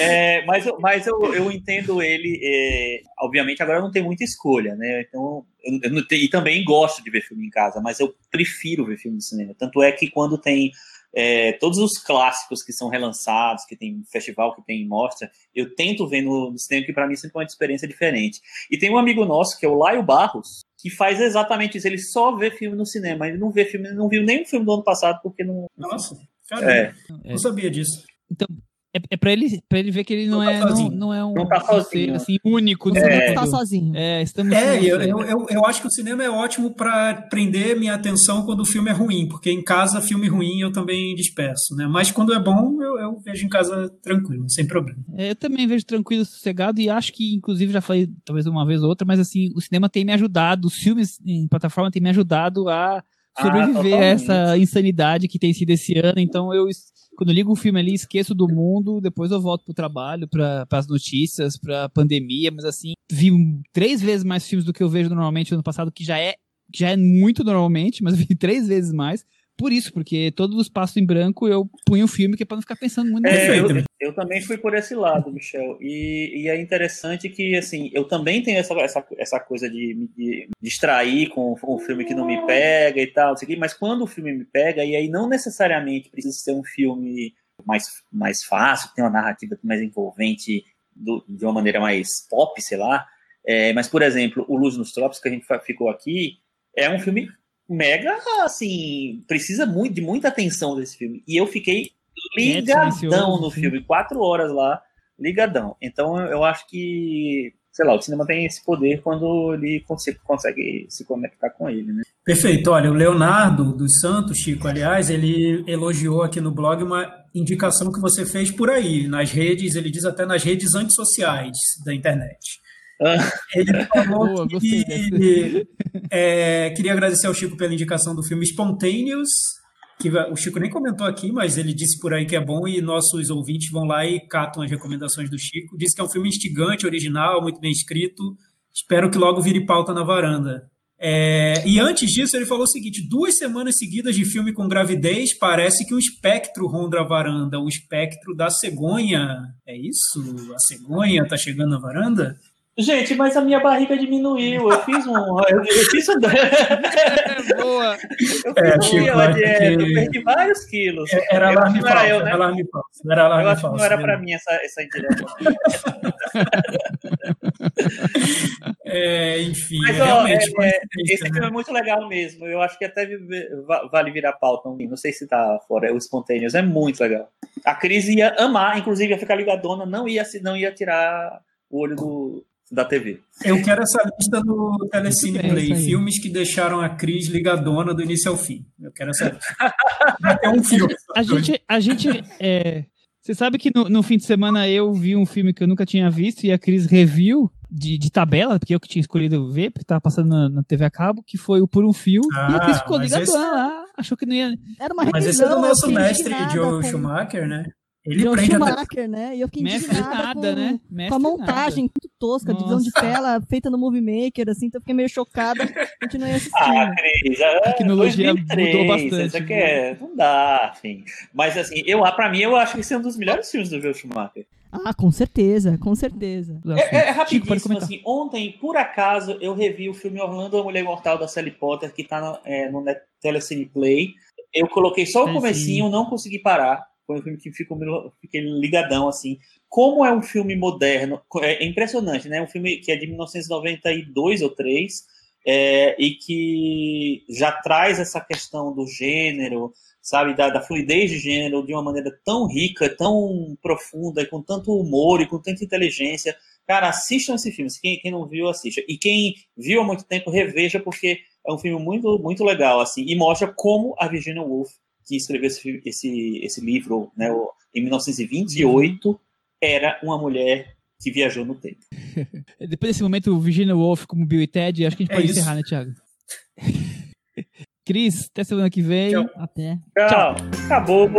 D: É, mas eu, mas eu, eu entendo ele. é, obviamente, agora não tem muita escolha, né? Então, eu, eu não tenho- e também gosto de ver filme em casa, mas eu prefiro ver filme no cinema. Tanto é que quando tem é, todos os clássicos que são relançados, que tem festival, que tem mostra, eu tento ver no, no cinema, que para mim sempre é uma experiência diferente. E tem um amigo nosso, que é o Laio Barros, que faz exatamente isso. Ele só vê filme no cinema. Ele não vê filme, ele não viu nenhum filme do ano passado, porque não.
E: nossa, cara,
D: É,
E: não sabia disso.
B: Então, é, é pra, ele, pra ele ver que ele não,
E: Não tá
B: é, não,
E: sozinho.
B: não é um,
D: Não tá sozinho,
B: ser
D: né?
B: assim, único
C: Você não
B: mundo.
C: está sozinho.
B: É, estamos
E: É, eu, eu, eu, eu acho que o cinema é ótimo para prender minha atenção quando o filme é ruim, porque em casa, filme ruim eu também disperso, né? Mas quando é bom, eu, eu vejo em casa tranquilo, sem problema.
B: É, Eu também vejo tranquilo, sossegado e acho que, inclusive, já falei talvez uma vez ou outra, mas assim, o cinema tem me ajudado, os filmes em plataforma tem me ajudado a sobreviver a
D: totalmente.
B: essa insanidade que tem sido esse ano. Então eu, quando eu ligo um filme ali, esqueço do mundo, depois eu volto pro trabalho, para as notícias, pra pandemia, mas assim, vi três vezes mais filmes do que eu vejo normalmente no ano passado, que já é, já é muito normalmente, mas vi três vezes mais. Por isso, porque todos os passos em branco eu punho o filme que é pra não ficar pensando muito no
D: É,
B: filme.
D: Eu, eu também fui por esse lado, Michel. E, e é interessante que, assim, eu também tenho essa, essa, essa coisa de me distrair com um filme que não me pega e tal, quê, mas quando o filme me pega, e aí não necessariamente precisa ser um filme mais, mais fácil, tem uma narrativa mais envolvente do- de uma maneira mais pop, sei lá. É, mas, por exemplo, O Luz nos Tropos, que a gente ficou aqui, é um filme mega, assim, precisa muito, de muita atenção desse filme. E eu fiquei ligadão no filme, quatro horas lá, ligadão. Então eu eu acho que, sei lá, o cinema tem esse poder quando ele consegue, consegue se conectar com ele, né?
E: Perfeito. Olha, o Leonardo dos Santos, Chico, aliás, ele elogiou aqui no blog uma indicação que você fez por aí, nas redes, ele diz até nas redes antissociais da internet. Ele falou
B: Boa,
E: que é, queria agradecer ao Chico pela indicação do filme Spontaneous, que o Chico nem comentou aqui, mas ele disse por aí que é bom e nossos ouvintes vão lá e catam as recomendações do Chico. Disse que é um filme instigante, original, muito bem escrito. Espero que logo vire pauta na varanda. É, e antes disso, ele falou o seguinte: duas semanas seguidas de filme com gravidez, parece que o espectro ronda a varanda, o espectro da cegonha. É isso? A cegonha está chegando na varanda?
D: Gente, mas a minha barriga diminuiu. Eu fiz um. Eu, eu fiz um.
B: Boa.
D: Eu
E: É,
D: fiz
E: Chico,
D: um
E: acho
D: dieta, eu
E: que-
D: perdi vários quilos.
E: Era
D: eu acho
E: alarme
D: que não era
E: falso,
D: eu,
E: era
D: né?
E: alarme falso. Era alarme
D: Eu acho que
E: falso.
D: não era
E: né?
D: pra mim essa, essa indireta.
E: É, enfim,
D: Mas,
E: é
D: ó, é- Esse
E: né?
D: filme é muito legal mesmo. Eu acho que até vale virar pauta. um- Não sei se tá fora. O Spontaneous é muito legal. A Cris ia amar, inclusive ia ficar ligadona, não ia, não ia tirar o olho do, da TV.
E: Eu quero essa lista do Telecine
B: bem,
E: Play. Filmes que deixaram a Cris ligadona do início ao fim. Eu quero essa lista. Ter um filme.
B: A gente, a gente, é, você sabe que no, no fim de semana eu vi um filme que eu nunca tinha visto e a Cris reviu de, de tabela, porque eu que tinha escolhido ver, porque tava passando na, na TV a cabo, que foi o Por um Fio. e a Cris
E: Ah,
B: ficou
E: mas
B: ligadona
E: esse-
B: lá, achou que não ia...
C: Era uma
E: Mas esse é do
C: revisão,
E: nosso
C: fiquei
E: mestre Joe Schumacher, né? Ele até
C: Schumacher, né? E eu fiquei
B: Mestre
C: indignada
B: nada,
C: com,
B: né?
C: com a montagem muito tosca, a divisão de
B: Nossa.
C: tela feita no Movie Maker, assim, então eu fiquei meio chocada, continuei
D: Ah,
C: assistindo.
D: Cris, é
B: tecnologia
D: 2003,
B: mudou bastante,
D: Isso é, não dá, enfim. Mas assim, eu, pra mim, eu acho que esse é um dos melhores filmes do Joe Schumacher.
C: Ah, com certeza, com certeza.
D: É, é
B: pode
D: rapidíssimo, assim. Ontem, por acaso, eu revi o filme Orlando, a Mulher Imortal da Sally Potter, que tá no, é, no Telecine Play. Eu coloquei só o
B: É,
D: comecinho, não consegui parar. Foi um filme que ficou, fiquei ligadão, assim. Como é um filme moderno, é impressionante, né? Um filme que é de 1992 ou 3, é, e que já traz essa questão do gênero, sabe, da, da fluidez de gênero de uma maneira tão rica, tão profunda, e com tanto humor e com tanta inteligência. Cara, assistam esse filme. Quem, quem não viu, assista. E quem viu há muito tempo, reveja, porque é um filme muito, muito legal, assim, e mostra como a Virginia Woolf, que escreveu esse, esse, esse livro né, em 1928, era uma mulher que viajou no tempo.
B: Depois desse momento, Virginia Woolf como Bill e Ted, acho que a gente
E: É
B: pode
E: isso.
B: encerrar, né, Thiago? Cris, até semana que vem.
E: Tchau.
C: Até.
D: Tchau. Acabou.